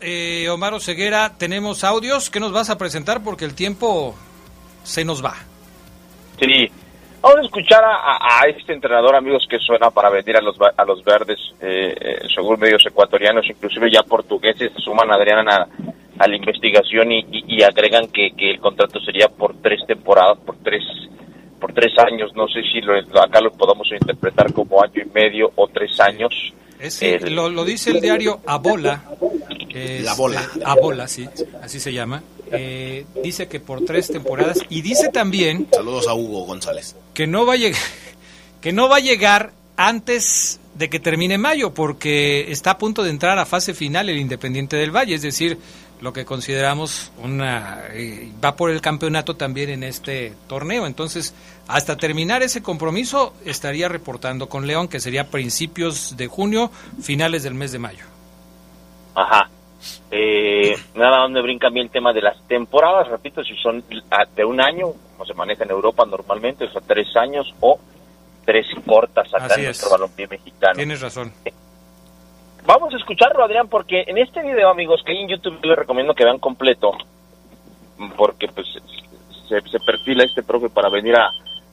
Eh, Omar Ceguera, tenemos audios que nos vas a presentar porque el tiempo se nos va. Sí. Vamos a escuchar a, a este entrenador, amigos, que suena para venir a los, a los verdes, eh, eh, según medios ecuatorianos, inclusive ya portugueses, se suman, a, a la investigación y, y- y agregan que, que el contrato sería por tres temporadas, por tres por tres años. No sé si lo, acá lo podamos interpretar como año y medio o tres años. Es, lo dice el diario Abola. La Bola. Este, Abola, sí, así se llama. Eh, dice que por tres temporadas y dice también Saludos a Hugo González. que no va a llegar que no va a llegar antes de que termine mayo porque está a punto de entrar a fase final el Independiente del Valle, es decir, lo que consideramos una eh, va por el campeonato también en este torneo, entonces hasta terminar ese compromiso estaría reportando con León que sería principios de junio, finales del mes de mayo. Ajá. Eh, nada donde brinca a mí el tema de las temporadas, repito, si son de un año, como se maneja en Europa normalmente, o sea, tres años o tres cortas acá Así en es. nuestro balompié mexicano. Tienes razón. Vamos a escucharlo, Adrián, porque en este video, amigos, que hay en YouTube les recomiendo que vean completo, porque pues se, se perfila este profe para venir a,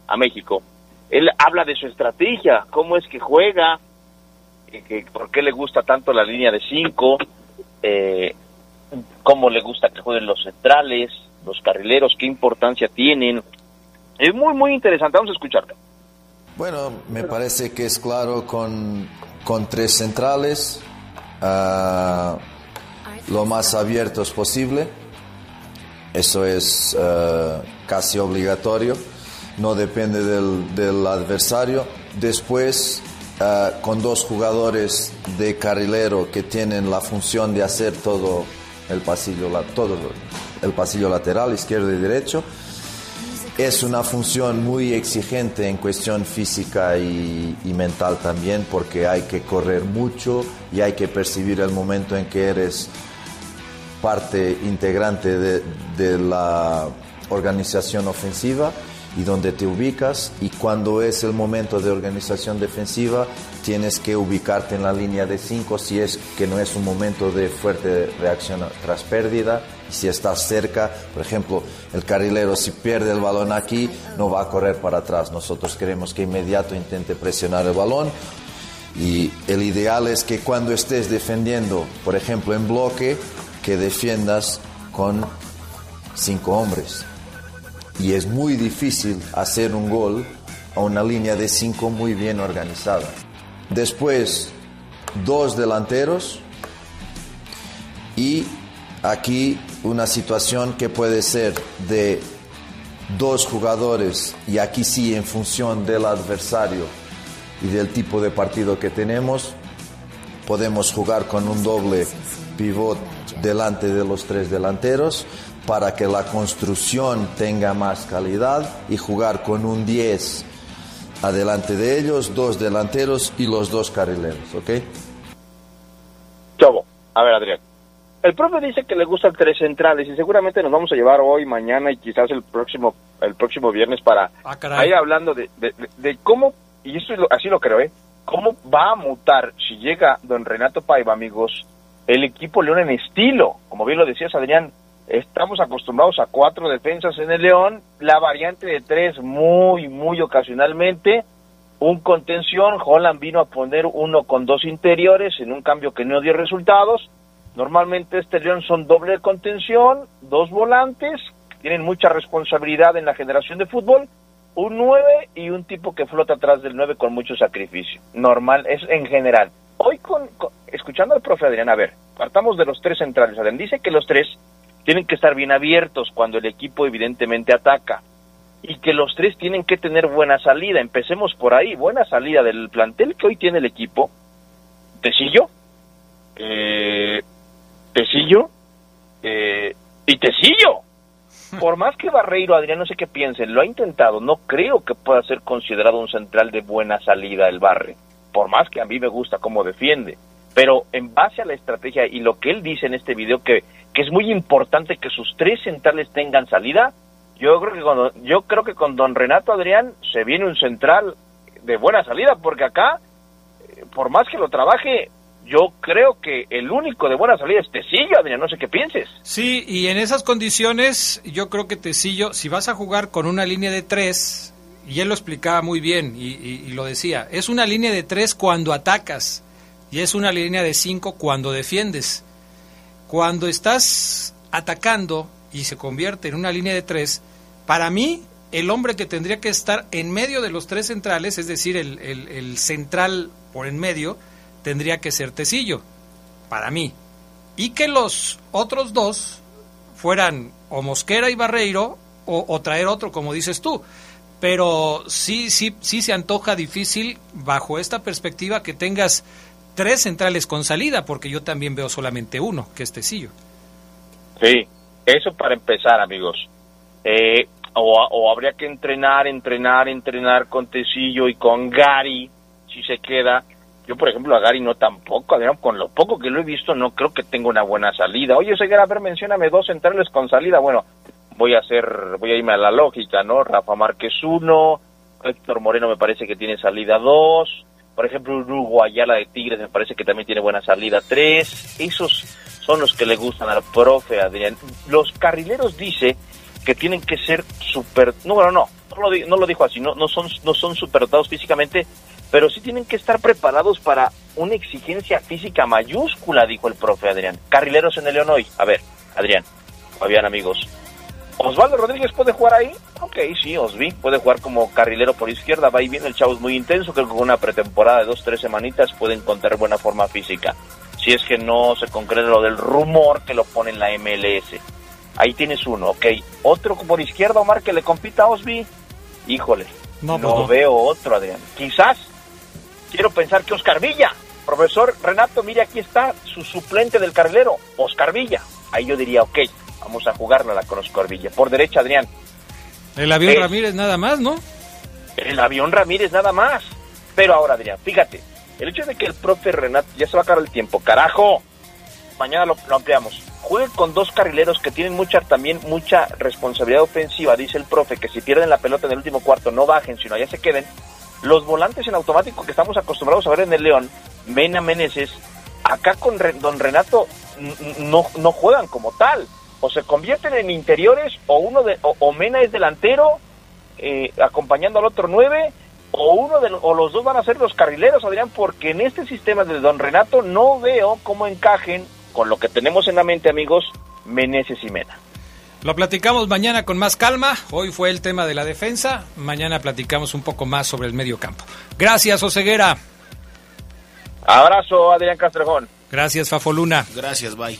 a México. Él habla de su estrategia, cómo es que juega, que, por qué le gusta tanto la línea de cinco, eh, cómo le gusta que jueguen los centrales, los carrileros, qué importancia tienen. Es muy, muy interesante. Vamos a escucharlo. Bueno, me parece que es claro con, con tres centrales, ah, lo más abiertos posible. Eso es ah, casi obligatorio, no depende del, del adversario. Después, ah, con dos jugadores de carrilero que tienen la función de hacer todo el pasillo, todo el pasillo lateral, izquierdo y derecho. Es una función muy exigente en cuestión física y, mental también porque hay que correr mucho y hay que percibir el momento en que eres parte integrante de la organización ofensiva y donde te ubicas y cuando es el momento de organización defensiva tienes que ubicarte en la línea de 5 si es que no es un momento de fuerte reacción tras pérdida si estás cerca, por ejemplo, el carrilero si pierde el balón aquí no va a correr para atrás, nosotros queremos que inmediato intente presionar el balón y el ideal es que cuando estés defendiendo, por ejemplo, en bloque, que defiendas con cinco hombres. Y es muy difícil hacer un gol a una línea de cinco muy bien organizada. Después, dos delanteros y aquí una situación que puede ser de dos jugadores y aquí sí en función del adversario y del tipo de partido que tenemos, podemos jugar con un doble pivot delante de los tres delanteros para que la construcción tenga más calidad y jugar con un 10 adelante de ellos, dos delanteros y los dos carrileros, ¿ok? Chavo, a ver Adrián. El profe dice que le gustan tres centrales y seguramente nos vamos a llevar hoy, mañana y quizás el próximo el próximo viernes para caray. ir hablando de, de- de- de cómo, y eso es lo- así lo creo, ¿eh? cómo va a mutar si llega don Renato Paiva, amigos, el equipo León en estilo. Como bien lo decías, Adrián, estamos acostumbrados a cuatro defensas en el León, la variante de tres muy, muy ocasionalmente, un contención, Holland vino a poner uno con dos interiores en un cambio que no dio resultados. Normalmente este León son doble contención, dos volantes, tienen mucha responsabilidad en la generación de fútbol, un 9 y un tipo que flota atrás del 9 con mucho sacrificio. Normal, es en general. Hoy, con, con- escuchando al profe Adrián, a ver, partamos de los tres centrales. Adrián dice que los tres tienen que estar bien abiertos cuando el equipo evidentemente ataca y que los tres tienen que tener buena salida. Empecemos por ahí, buena salida del plantel que hoy tiene el equipo. Tecillo, eh, Tecillo eh, y Tecillo. Por más que Barreiro, Adrián, no sé qué piensen, lo ha intentado, no creo que pueda ser considerado un central de buena salida el Barre. Por más que a mí me gusta cómo defiende. Pero en base a la estrategia y lo que él dice en este video, que, que es muy importante que sus tres centrales tengan salida, yo creo que con, yo creo que con don Renato Adrián se viene un central de buena salida, porque acá, eh, por más que lo trabaje, yo creo que el único de buena salida es Tecillo, Adrián, no sé qué pienses. Sí, y en esas condiciones yo creo que Tecillo, si vas a jugar con una línea de tres, y él lo explicaba muy bien y, y- y lo decía, es una línea de tres cuando atacas y es una línea de cinco cuando defiendes. Cuando estás atacando y se convierte en una línea de tres, para mí el hombre que tendría que estar en medio de los tres centrales, es decir, el, central por en medio, tendría que ser Tecillo, para mí. Y que los otros dos fueran o Mosquera y Barreiro o, o traer otro, como dices tú. Pero sí, sí, sí se antoja difícil bajo esta perspectiva que tengas tres centrales con salida, porque yo también veo solamente uno, que es Tecillo. Sí, eso para empezar, amigos. Eh, o, habría que entrenar, entrenar, entrenar con Tecillo y con Gary, si se queda. Yo, por ejemplo, a Gary no tampoco, Adrián, con lo poco que lo he visto, no creo que tenga una buena salida. Oye, Seguera, a ver, mencióname dos centrales con salida. Bueno, voy a hacer, voy a irme a la lógica, ¿no? Rafa Márquez uno, Héctor Moreno me parece que tiene salida dos, por ejemplo, Hugo Ayala de Tigres me parece que también tiene buena salida tres. Esos son los que le gustan al profe Adrián. Los carrileros dice que tienen que ser super, no, bueno, no, no lo, no lo dijo así, no, no son, no son superdotados físicamente, pero sí tienen que estar preparados para una exigencia física mayúscula, dijo el profe Adrián. Carrileros en el León hoy. A ver, Adrián, Fabián, amigos. ¿Osvaldo Rodríguez puede jugar ahí? Ok, sí, Osvi puede jugar como carrilero por izquierda, va y viene, el chavo es muy intenso, creo que con una pretemporada de dos, tres semanitas puede encontrar buena forma física. Si es que no se concreta lo del rumor que lo pone en la MLS. Ahí tienes uno, ok. Otro por izquierda, Omar, que le compita a Osvi. Híjole, no, pues no. veo otro, Adrián. Quizás, quiero pensar que Oscar Villa. Profesor Renato, mire, aquí está su suplente del carrilero, Oscar Villa. Ahí yo diría, ok, vamos a jugárnosla con Oscar Villa. Por derecha, Adrián. El avión Ramírez nada más, ¿no? El avión Ramírez nada más. Pero ahora, Adrián, fíjate, el hecho de que el profe Renato, ya se va a acabar el tiempo, carajo, mañana lo, lo ampliamos. Juegue con dos carrileros que tienen mucha también mucha responsabilidad ofensiva, dice el profe, que si pierden la pelota en el último cuarto no bajen, sino allá se queden. Los volantes en automático que estamos acostumbrados a ver en el León, Mena Meneses, acá con Don Renato no, no juegan como tal. O se convierten en interiores, o uno de, o, o Mena es delantero, eh, acompañando al otro nueve, o uno de, o los dos van a ser los carrileros, Adrián, porque en este sistema de Don Renato no veo cómo encajen con lo que tenemos en la mente, amigos, Meneses y Mena. Lo platicamos mañana con más calma. Hoy fue el tema de la defensa. Mañana platicamos un poco más sobre el medio campo. Gracias, Oseguera. Abrazo, Adrián Castrejón. Gracias, Fafoluna. Gracias, bye.